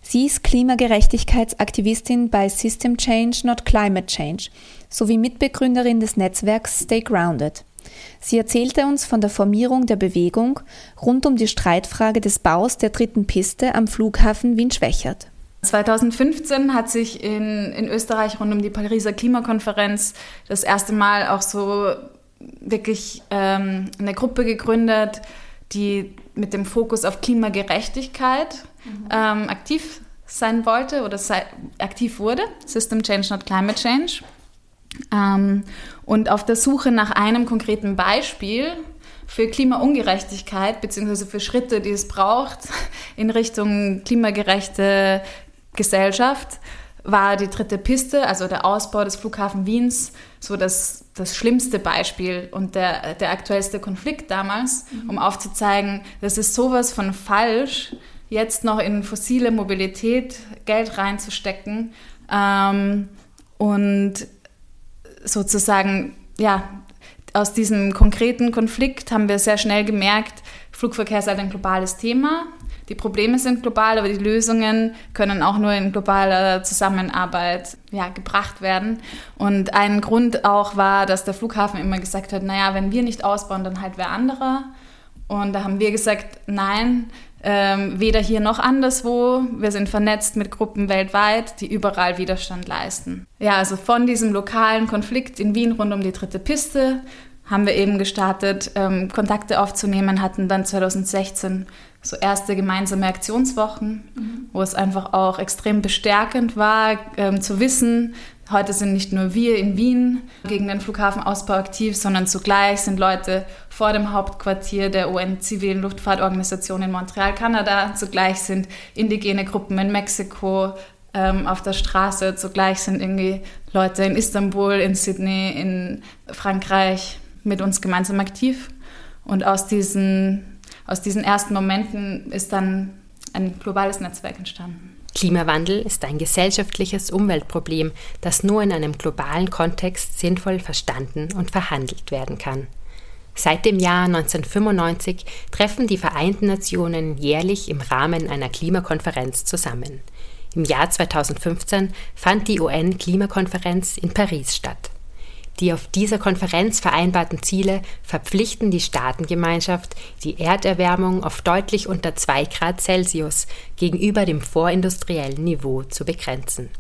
Sie ist Klimagerechtigkeitsaktivistin bei System Change, Not Climate Change sowie Mitbegründerin des Netzwerks Stay Grounded. Sie erzählte uns von der Formierung der Bewegung rund um die Streitfrage des Baus der dritten Piste am Flughafen Wien-Schwächert. 2015 hat sich in, in Österreich rund um die Pariser Klimakonferenz das erste Mal auch so wirklich ähm, eine Gruppe gegründet, die mit dem Fokus auf Klimagerechtigkeit mhm. ähm, aktiv sein wollte oder sei, aktiv wurde. System Change, not Climate Change. Ähm, und auf der Suche nach einem konkreten Beispiel für Klimaungerechtigkeit beziehungsweise für Schritte, die es braucht in Richtung klimagerechte Gesellschaft, war die dritte Piste, also der Ausbau des Flughafen Wiens, so das, das schlimmste Beispiel und der, der aktuellste Konflikt damals, mhm. um aufzuzeigen, das ist sowas von falsch, jetzt noch in fossile Mobilität Geld reinzustecken ähm, und sozusagen, ja, aus diesem konkreten Konflikt haben wir sehr schnell gemerkt, Flugverkehr ist halt ein globales Thema die Probleme sind global, aber die Lösungen können auch nur in globaler Zusammenarbeit ja, gebracht werden. Und ein Grund auch war, dass der Flughafen immer gesagt hat, naja, wenn wir nicht ausbauen, dann halt wer anderer. Und da haben wir gesagt, nein, ähm, weder hier noch anderswo. Wir sind vernetzt mit Gruppen weltweit, die überall Widerstand leisten. Ja, also von diesem lokalen Konflikt in Wien rund um die dritte Piste haben wir eben gestartet, ähm, Kontakte aufzunehmen, hatten dann 2016 so erste gemeinsame Aktionswochen, mhm. wo es einfach auch extrem bestärkend war, ähm, zu wissen, heute sind nicht nur wir in Wien gegen den Flughafenausbau aktiv, sondern zugleich sind Leute vor dem Hauptquartier der UN-Zivilen Luftfahrtorganisation in Montreal, Kanada, zugleich sind indigene Gruppen in Mexiko ähm, auf der Straße, zugleich sind irgendwie Leute in Istanbul, in Sydney, in Frankreich mit uns gemeinsam aktiv. Und aus diesen aus diesen ersten Momenten ist dann ein globales Netzwerk entstanden. Klimawandel ist ein gesellschaftliches Umweltproblem, das nur in einem globalen Kontext sinnvoll verstanden und verhandelt werden kann. Seit dem Jahr 1995 treffen die Vereinten Nationen jährlich im Rahmen einer Klimakonferenz zusammen. Im Jahr 2015 fand die UN-Klimakonferenz in Paris statt. Die auf dieser Konferenz vereinbarten Ziele verpflichten die Staatengemeinschaft, die Erderwärmung auf deutlich unter 2 Grad Celsius gegenüber dem vorindustriellen Niveau zu begrenzen.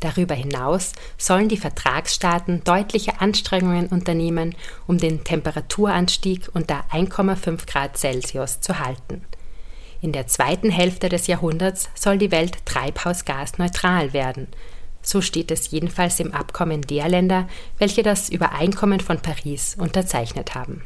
Darüber hinaus sollen die Vertragsstaaten deutliche Anstrengungen unternehmen, um den Temperaturanstieg unter 1,5 Grad Celsius zu halten. In der zweiten Hälfte des Jahrhunderts soll die Welt treibhausgasneutral werden. So steht es jedenfalls im Abkommen der Länder, welche das Übereinkommen von Paris unterzeichnet haben.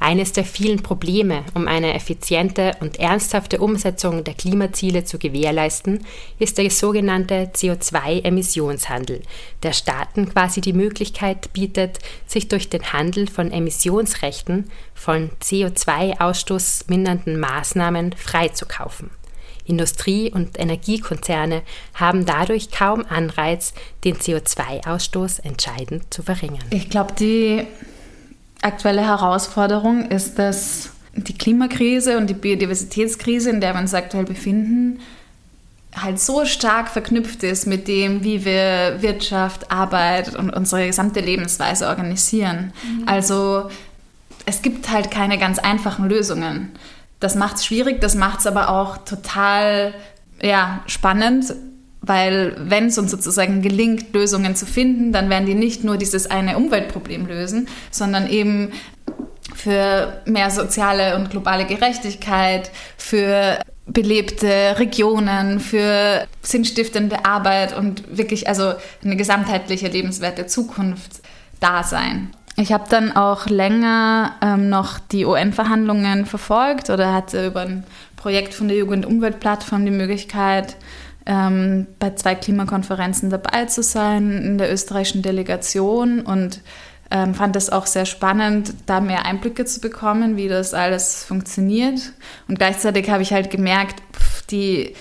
Eines der vielen Probleme, um eine effiziente und ernsthafte Umsetzung der Klimaziele zu gewährleisten, ist der sogenannte CO2-Emissionshandel, der Staaten quasi die Möglichkeit bietet, sich durch den Handel von Emissionsrechten von CO2-ausstoßmindernden Maßnahmen freizukaufen. Industrie- und Energiekonzerne haben dadurch kaum Anreiz, den CO2-Ausstoß entscheidend zu verringern. Ich glaube, die aktuelle Herausforderung ist, dass die Klimakrise und die Biodiversitätskrise, in der wir uns aktuell befinden, halt so stark verknüpft ist mit dem, wie wir Wirtschaft, Arbeit und unsere gesamte Lebensweise organisieren. Mhm. Also es gibt halt keine ganz einfachen Lösungen. Das macht es schwierig, das macht es aber auch total ja, spannend, weil wenn es uns sozusagen gelingt, Lösungen zu finden, dann werden die nicht nur dieses eine Umweltproblem lösen, sondern eben für mehr soziale und globale Gerechtigkeit, für belebte Regionen, für sinnstiftende Arbeit und wirklich also eine gesamtheitliche lebenswerte Zukunft da sein. Ich habe dann auch länger ähm, noch die UN-Verhandlungen verfolgt oder hatte über ein Projekt von der Jugend-Umwelt-Plattform die Möglichkeit, ähm, bei zwei Klimakonferenzen dabei zu sein in der österreichischen Delegation und ähm, fand es auch sehr spannend, da mehr Einblicke zu bekommen, wie das alles funktioniert. Und gleichzeitig habe ich halt gemerkt, pff, die,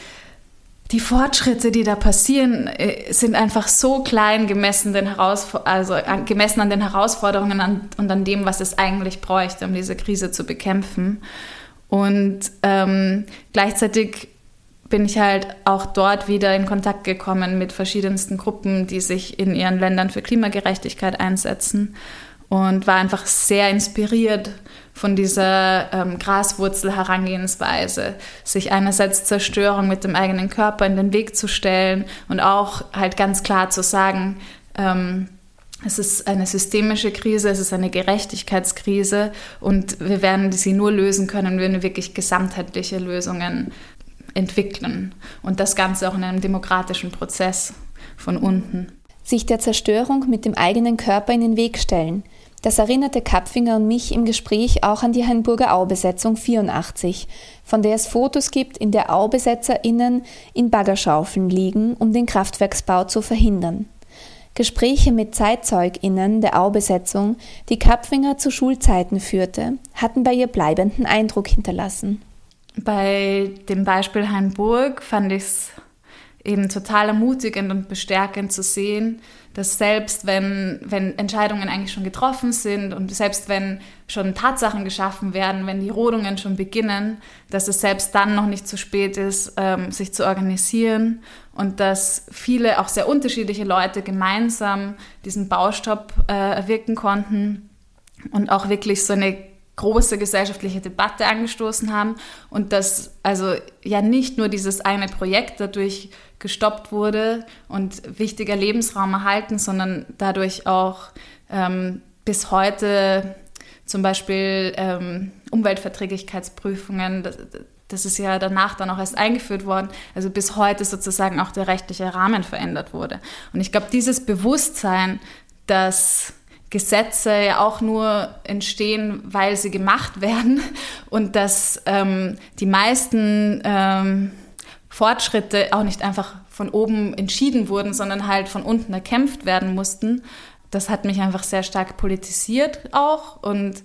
die Fortschritte, die da passieren, äh, sind einfach so klein gemessen, den also, gemessen an den Herausforderungen an, und an dem, was es eigentlich bräuchte, um diese Krise zu bekämpfen. Und ähm, gleichzeitig bin ich halt auch dort wieder in Kontakt gekommen mit verschiedensten Gruppen, die sich in ihren Ländern für Klimagerechtigkeit einsetzen und war einfach sehr inspiriert von dieser ähm, Graswurzel-Herangehensweise, sich einerseits Zerstörung mit dem eigenen Körper in den Weg zu stellen und auch halt ganz klar zu sagen, ähm, es ist eine systemische Krise, es ist eine Gerechtigkeitskrise und wir werden sie nur lösen können, wenn wir wirklich gesamtheitliche Lösungen entwickeln und das Ganze auch in einem demokratischen Prozess von unten. Sich der Zerstörung mit dem eigenen Körper in den Weg stellen. Das erinnerte Kapfinger und mich im Gespräch auch an die Hamburger Aubesetzung 84, von der es Fotos gibt, in der AubesetzerInnen in Baggerschaufeln liegen, um den Kraftwerksbau zu verhindern. Gespräche mit ZeitzeugInnen der Aubesetzung, die Kapfinger zu Schulzeiten führte, hatten bei ihr bleibenden Eindruck hinterlassen. Bei dem Beispiel Hainburg fand ich es eben total ermutigend und bestärkend zu sehen, dass selbst wenn, wenn Entscheidungen eigentlich schon getroffen sind und selbst wenn schon Tatsachen geschaffen werden, wenn die Rodungen schon beginnen, dass es selbst dann noch nicht zu spät ist, ähm, sich zu organisieren und dass viele, auch sehr unterschiedliche Leute gemeinsam diesen Baustopp äh, erwirken konnten und auch wirklich so eine große gesellschaftliche Debatte angestoßen haben und dass also ja nicht nur dieses eine Projekt dadurch gestoppt wurde und wichtiger Lebensraum erhalten, sondern dadurch auch ähm, bis heute zum Beispiel ähm, Umweltverträglichkeitsprüfungen, das, das ist ja danach dann auch erst eingeführt worden, also bis heute sozusagen auch der rechtliche Rahmen verändert wurde. Und ich glaube, dieses Bewusstsein, dass Gesetze ja auch nur entstehen, weil sie gemacht werden und dass ähm, die meisten ähm, Fortschritte auch nicht einfach von oben entschieden wurden, sondern halt von unten erkämpft werden mussten. Das hat mich einfach sehr stark politisiert auch und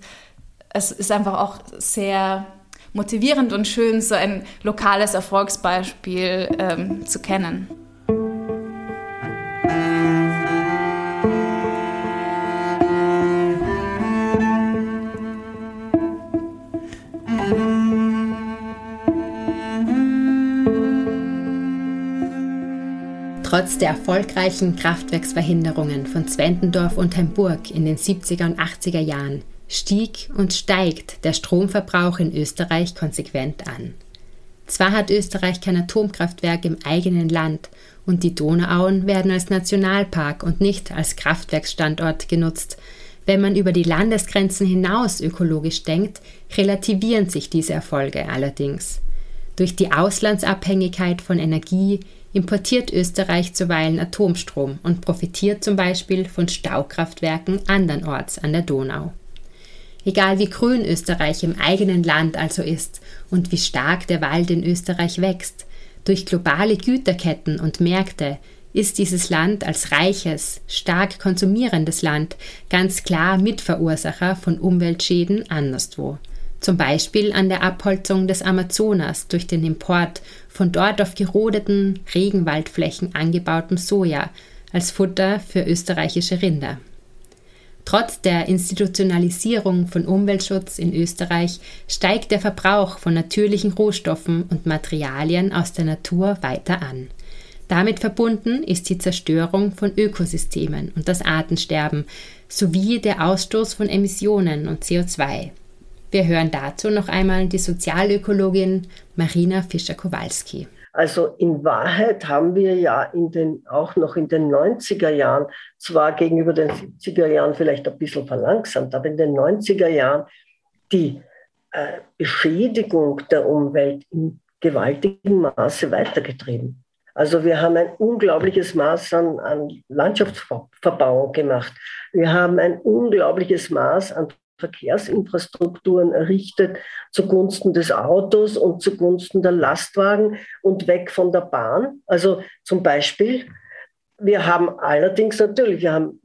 es ist einfach auch sehr motivierend und schön, so ein lokales Erfolgsbeispiel ähm, zu kennen. Trotz der erfolgreichen Kraftwerksverhinderungen von Zwentendorf und Hamburg in den 70er und 80er Jahren stieg und steigt der Stromverbrauch in Österreich konsequent an. Zwar hat Österreich kein Atomkraftwerk im eigenen Land und die Donauauen werden als Nationalpark und nicht als Kraftwerksstandort genutzt. Wenn man über die Landesgrenzen hinaus ökologisch denkt, relativieren sich diese Erfolge allerdings. Durch die Auslandsabhängigkeit von Energie importiert Österreich zuweilen Atomstrom und profitiert zum Beispiel von Staukraftwerken andernorts an der Donau. Egal wie grün Österreich im eigenen Land also ist und wie stark der Wald in Österreich wächst, durch globale Güterketten und Märkte ist dieses Land als reiches, stark konsumierendes Land ganz klar Mitverursacher von Umweltschäden anderswo. Zum Beispiel an der Abholzung des Amazonas durch den Import von dort auf gerodeten Regenwaldflächen angebautem Soja als Futter für österreichische Rinder. Trotz der Institutionalisierung von Umweltschutz in Österreich steigt der Verbrauch von natürlichen Rohstoffen und Materialien aus der Natur weiter an. Damit verbunden ist die Zerstörung von Ökosystemen und das Artensterben sowie der Ausstoß von Emissionen und CO2. Wir hören dazu noch einmal die Sozialökologin Marina Fischer-Kowalski. Also in Wahrheit haben wir ja in den, auch noch in den 90er Jahren, zwar gegenüber den 70er Jahren vielleicht ein bisschen verlangsamt, aber in den 90er Jahren die äh, Beschädigung der Umwelt in gewaltigem Maße weitergetrieben. Also wir haben ein unglaubliches Maß an, an Landschaftsverbauung gemacht. Wir haben ein unglaubliches Maß an Verkehrsinfrastrukturen errichtet zugunsten des Autos und zugunsten der Lastwagen und weg von der Bahn. Also zum Beispiel, wir haben allerdings natürlich, wir haben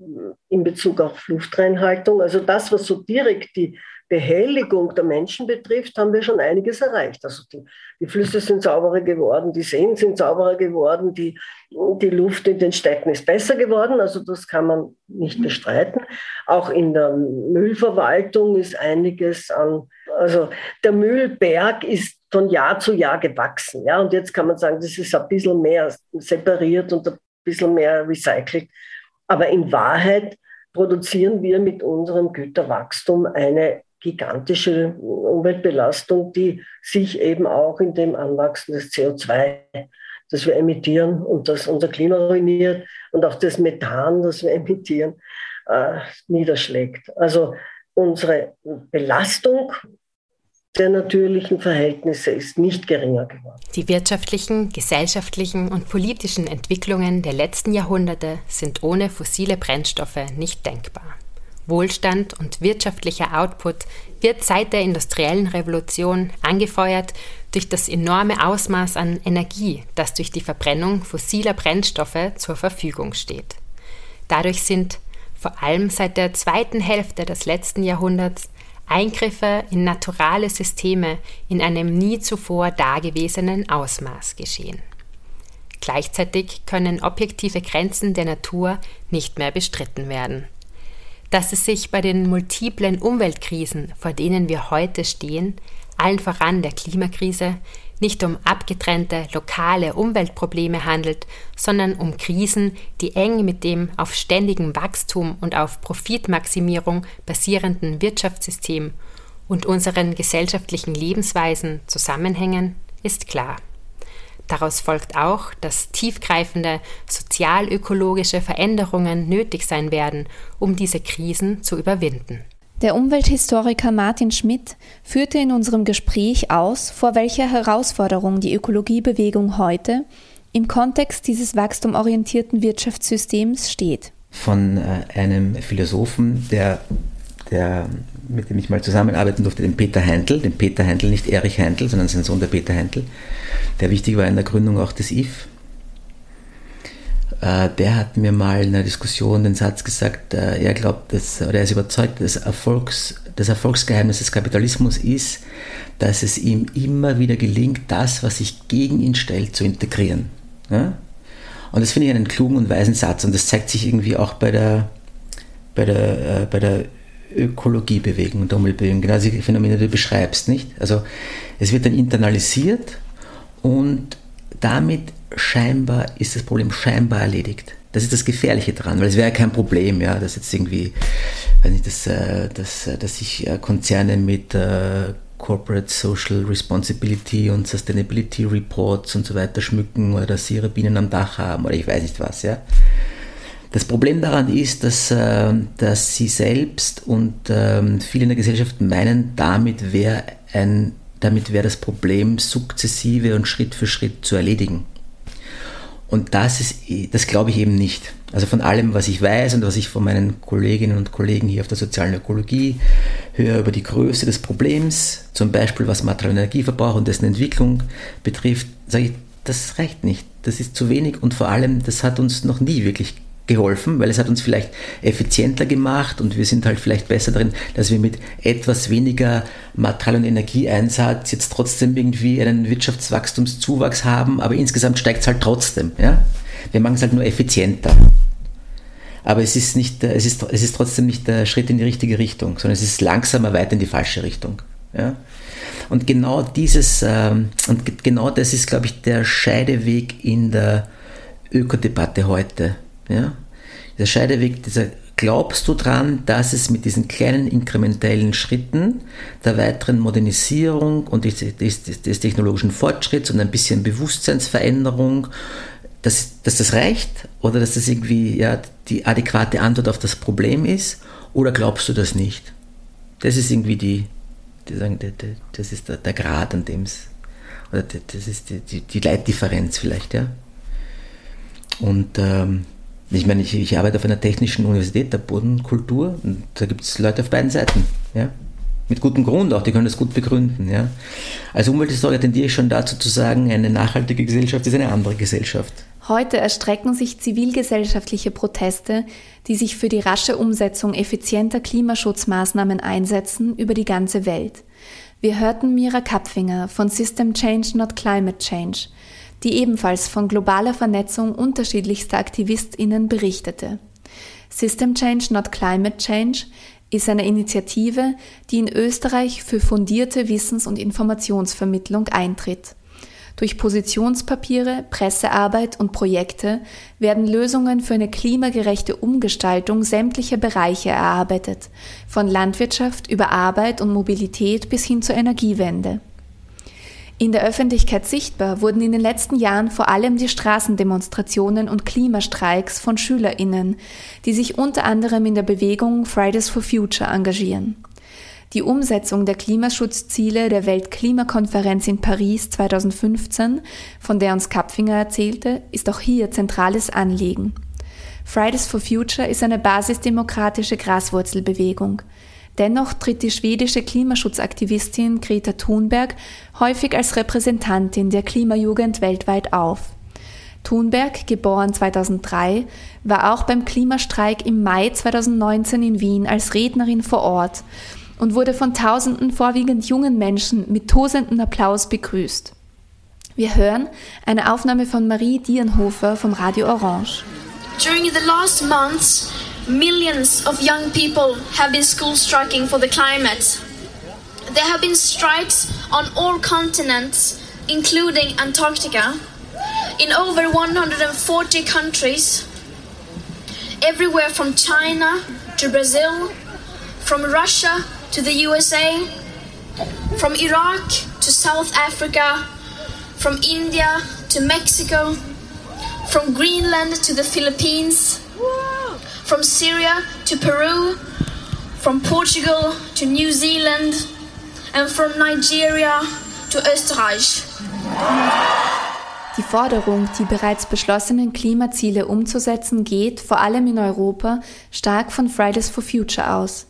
in Bezug auf Luftreinhaltung, also das, was so direkt die Behelligung der Menschen betrifft, haben wir schon einiges erreicht. Also die, die, Flüsse sind sauberer geworden, die Seen sind sauberer geworden, die, die Luft in den Städten ist besser geworden. Also das kann man nicht bestreiten. Auch in der Müllverwaltung ist einiges an, also der Müllberg ist von Jahr zu Jahr gewachsen. Ja, und jetzt kann man sagen, das ist ein bisschen mehr separiert und ein bisschen mehr recycelt. Aber in Wahrheit produzieren wir mit unserem Güterwachstum eine gigantische Umweltbelastung, die sich eben auch in dem Anwachsen des CO2, das wir emittieren und das unser Klima ruiniert und auch das Methan, das wir emittieren, äh, niederschlägt. Also unsere Belastung der natürlichen Verhältnisse ist nicht geringer geworden. Die wirtschaftlichen, gesellschaftlichen und politischen Entwicklungen der letzten Jahrhunderte sind ohne fossile Brennstoffe nicht denkbar. Wohlstand und wirtschaftlicher Output wird seit der industriellen Revolution angefeuert durch das enorme Ausmaß an Energie, das durch die Verbrennung fossiler Brennstoffe zur Verfügung steht. Dadurch sind vor allem seit der zweiten Hälfte des letzten Jahrhunderts Eingriffe in naturale Systeme in einem nie zuvor dagewesenen Ausmaß geschehen. Gleichzeitig können objektive Grenzen der Natur nicht mehr bestritten werden dass es sich bei den multiplen Umweltkrisen, vor denen wir heute stehen, allen voran der Klimakrise, nicht um abgetrennte lokale Umweltprobleme handelt, sondern um Krisen, die eng mit dem auf ständigem Wachstum und auf Profitmaximierung basierenden Wirtschaftssystem und unseren gesellschaftlichen Lebensweisen zusammenhängen, ist klar. Daraus folgt auch, dass tiefgreifende sozialökologische Veränderungen nötig sein werden, um diese Krisen zu überwinden. Der Umwelthistoriker Martin Schmidt führte in unserem Gespräch aus, vor welcher Herausforderung die Ökologiebewegung heute im Kontext dieses wachstumorientierten Wirtschaftssystems steht. Von äh, einem Philosophen, der, der, mit dem ich mal zusammenarbeiten durfte, den Peter Heintl, den Peter Heintl, nicht Erich Heintl, sondern sein Sohn der Peter Heintl, der wichtig war in der Gründung auch des IF. Äh, der hat mir mal in einer Diskussion den Satz gesagt, äh, er glaubt, dass, oder er ist überzeugt, dass Erfolgs, das Erfolgsgeheimnis des Kapitalismus ist, dass es ihm immer wieder gelingt, das, was sich gegen ihn stellt, zu integrieren. Ja? Und das finde ich einen klugen und weisen Satz und das zeigt sich irgendwie auch bei der, bei der, äh, bei der Ökologiebewegung und Umweltbewegung, genau die Phänomene, die du beschreibst, nicht? Also es wird dann internalisiert und damit scheinbar ist das Problem scheinbar erledigt. Das ist das Gefährliche dran, weil es wäre kein Problem, ja, dass jetzt irgendwie, weiß nicht, dass, äh, dass, äh, dass sich äh, Konzerne mit Corporate Social Responsibility und Sustainability Reports und so weiter schmücken oder dass sie ihre Bienen am Dach haben oder ich weiß nicht was, ja. Das Problem daran ist, dass, äh, dass sie selbst und ähm, viele in der Gesellschaft meinen, damit wäre ein, das Problem sukzessive und Schritt für Schritt zu erledigen. Und das das glaube ich eben nicht. Also von allem, was ich weiß und was ich von meinen Kolleginnen und Kollegen hier auf der sozialen Ökologie höre über die Größe des Problems, zum Beispiel was materiellen Energieverbrauch und dessen Entwicklung betrifft, sage ich, das reicht nicht. Das ist zu wenig und vor allem, das hat uns noch nie wirklich geholfen, weil es hat uns vielleicht effizienter gemacht und wir sind halt vielleicht besser darin, dass wir mit etwas weniger Material- und Energieeinsatz jetzt trotzdem irgendwie einen Wirtschaftswachstumszuwachs haben, aber insgesamt steigt es halt trotzdem. Ja? Wir machen es halt nur effizienter. Aber es ist, nicht, es, ist, es ist trotzdem nicht der Schritt in die richtige Richtung, sondern es ist langsamer weiter in die falsche Richtung. Ja? Und genau dieses, ähm, und genau das ist, glaube ich, der Scheideweg in der Ökodebatte heute ja? Der Scheideweg, dieser, glaubst du dran, dass es mit diesen kleinen inkrementellen Schritten der weiteren Modernisierung und des, des, des technologischen Fortschritts und ein bisschen Bewusstseinsveränderung, dass, dass das reicht oder dass das irgendwie ja, die adäquate Antwort auf das Problem ist? Oder glaubst du das nicht? Das ist irgendwie die, die sagen, die, die, das ist der, der Grad, an dem es, oder das ist die, die, Leitdifferenz vielleicht, ja. Und ähm, ich meine, ich, ich, arbeite auf einer technischen Universität der Bodenkultur und da gibt es Leute auf beiden Seiten. Ja? Mit gutem Grund auch, die können das gut begründen. Ja? Als Umwelthistoriker tendiere ich schon dazu zu sagen, eine nachhaltige Gesellschaft ist eine andere Gesellschaft. Heute erstrecken sich zivilgesellschaftliche Proteste, die sich für die rasche Umsetzung effizienter Klimaschutzmaßnahmen einsetzen, über die ganze Welt. Wir hörten Mira Kapfinger von System Change Not Climate Change die ebenfalls von globaler Vernetzung unterschiedlichster AktivistInnen berichtete. System Change Not Climate Change ist eine Initiative, die in Österreich für fundierte Wissens- und Informationsvermittlung eintritt. Durch Positionspapiere, Pressearbeit und Projekte werden Lösungen für eine klimagerechte Umgestaltung sämtlicher Bereiche erarbeitet, von Landwirtschaft über Arbeit und Mobilität bis hin zur Energiewende. In der Öffentlichkeit sichtbar wurden in den letzten Jahren vor allem die Straßendemonstrationen und Klimastreiks von Schülerinnen, die sich unter anderem in der Bewegung Fridays for Future engagieren. Die Umsetzung der Klimaschutzziele der Weltklimakonferenz in Paris 2015, von der uns Kapfinger erzählte, ist auch hier zentrales Anliegen. Fridays for Future ist eine basisdemokratische Graswurzelbewegung. Dennoch tritt die schwedische Klimaschutzaktivistin Greta Thunberg häufig als Repräsentantin der Klimajugend weltweit auf. Thunberg, geboren 2003, war auch beim Klimastreik im Mai 2019 in Wien als Rednerin vor Ort und wurde von tausenden vorwiegend jungen Menschen mit tosendem Applaus begrüßt. Wir hören eine Aufnahme von Marie Dierenhofer vom Radio Orange. During the last months, Millions of young people have been school striking for the climate. There have been strikes on all continents, including Antarctica, in over 140 countries, everywhere from China to Brazil, from Russia to the USA, from Iraq to South Africa, from India to Mexico, from Greenland to the Philippines from Syria to Peru, from Portugal to New Zealand, and from Nigeria to Österreich. Die Forderung, die bereits beschlossenen Klimaziele umzusetzen, geht, vor allem in Europa, stark von Fridays for Future aus.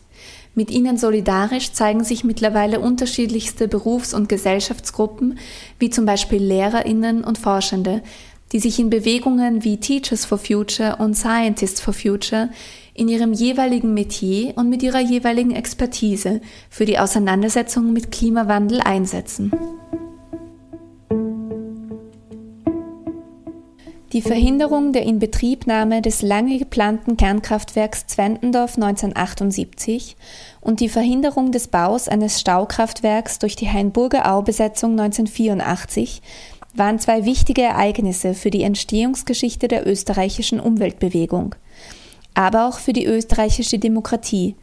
Mit ihnen solidarisch zeigen sich mittlerweile unterschiedlichste Berufs- und Gesellschaftsgruppen, wie zum Beispiel Lehrerinnen und Forschende, die sich in Bewegungen wie Teachers for Future und Scientists for Future in ihrem jeweiligen Metier und mit ihrer jeweiligen Expertise für die Auseinandersetzung mit Klimawandel einsetzen. Die Verhinderung der Inbetriebnahme des lange geplanten Kernkraftwerks Zwentendorf 1978 und die Verhinderung des Baus eines Staukraftwerks durch die Hainburger Au-Besetzung 1984 waren zwei wichtige Ereignisse für die Entstehungsgeschichte der österreichischen Umweltbewegung, aber auch für die österreichische Demokratie.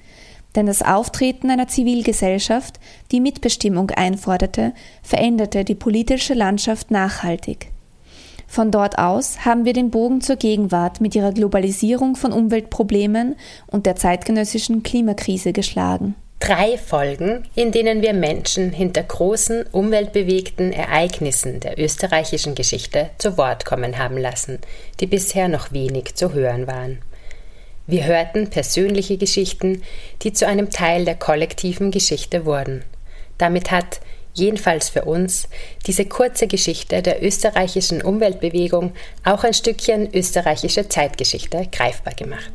Denn das Auftreten einer Zivilgesellschaft, die Mitbestimmung einforderte, veränderte die politische Landschaft nachhaltig. Von dort aus haben wir den Bogen zur Gegenwart mit ihrer Globalisierung von Umweltproblemen und der zeitgenössischen Klimakrise geschlagen. Drei Folgen, in denen wir Menschen hinter großen, umweltbewegten Ereignissen der österreichischen Geschichte zu Wort kommen haben lassen, die bisher noch wenig zu hören waren. Wir hörten persönliche Geschichten, die zu einem Teil der kollektiven Geschichte wurden. Damit hat jedenfalls für uns, diese kurze Geschichte der österreichischen Umweltbewegung auch ein Stückchen österreichische Zeitgeschichte greifbar gemacht.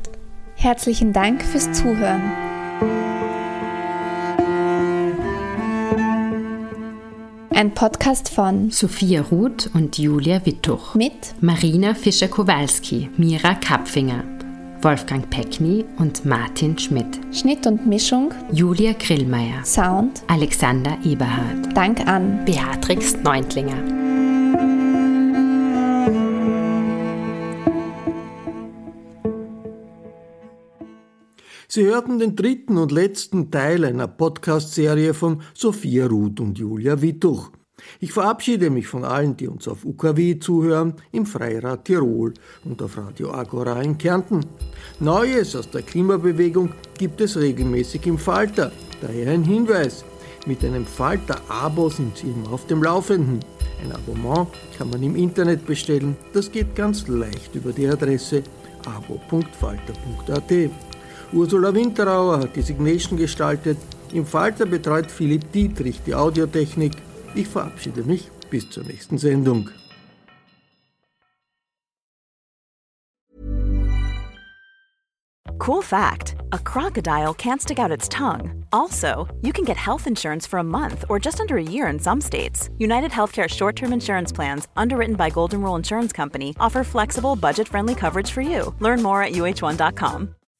Herzlichen Dank fürs Zuhören. Ein Podcast von Sophia Ruth und Julia Wittuch mit Marina Fischer-Kowalski, Mira Kapfinger, Wolfgang Peckny und Martin Schmidt. Schnitt und Mischung Julia Grillmeier. Sound Alexander Eberhard. Dank an Beatrix Neuntlinger. Sie hörten den dritten und letzten Teil einer Podcast-Serie von Sophia Ruth und Julia Wittuch. Ich verabschiede mich von allen, die uns auf UKW zuhören, im Freirad Tirol und auf Radio Agora in Kärnten. Neues aus der Klimabewegung gibt es regelmäßig im Falter. Daher ein Hinweis. Mit einem Falter-Abo sind Sie immer auf dem Laufenden. Ein Abonnement kann man im Internet bestellen. Das geht ganz leicht über die Adresse abo.falter.at. Ursula Winterauer hat die Signation gestaltet. Im Falter betreut Philipp Dietrich die Audiotechnik. Ich verabschiede mich bis zur nächsten Sendung. Cool fact a crocodile can't stick out its tongue. Also, you can get health insurance for a month or just under a year in some states. United Healthcare short term insurance plans, underwritten by Golden Rule Insurance Company, offer flexible, budget friendly coverage for you. Learn more at uh1.com.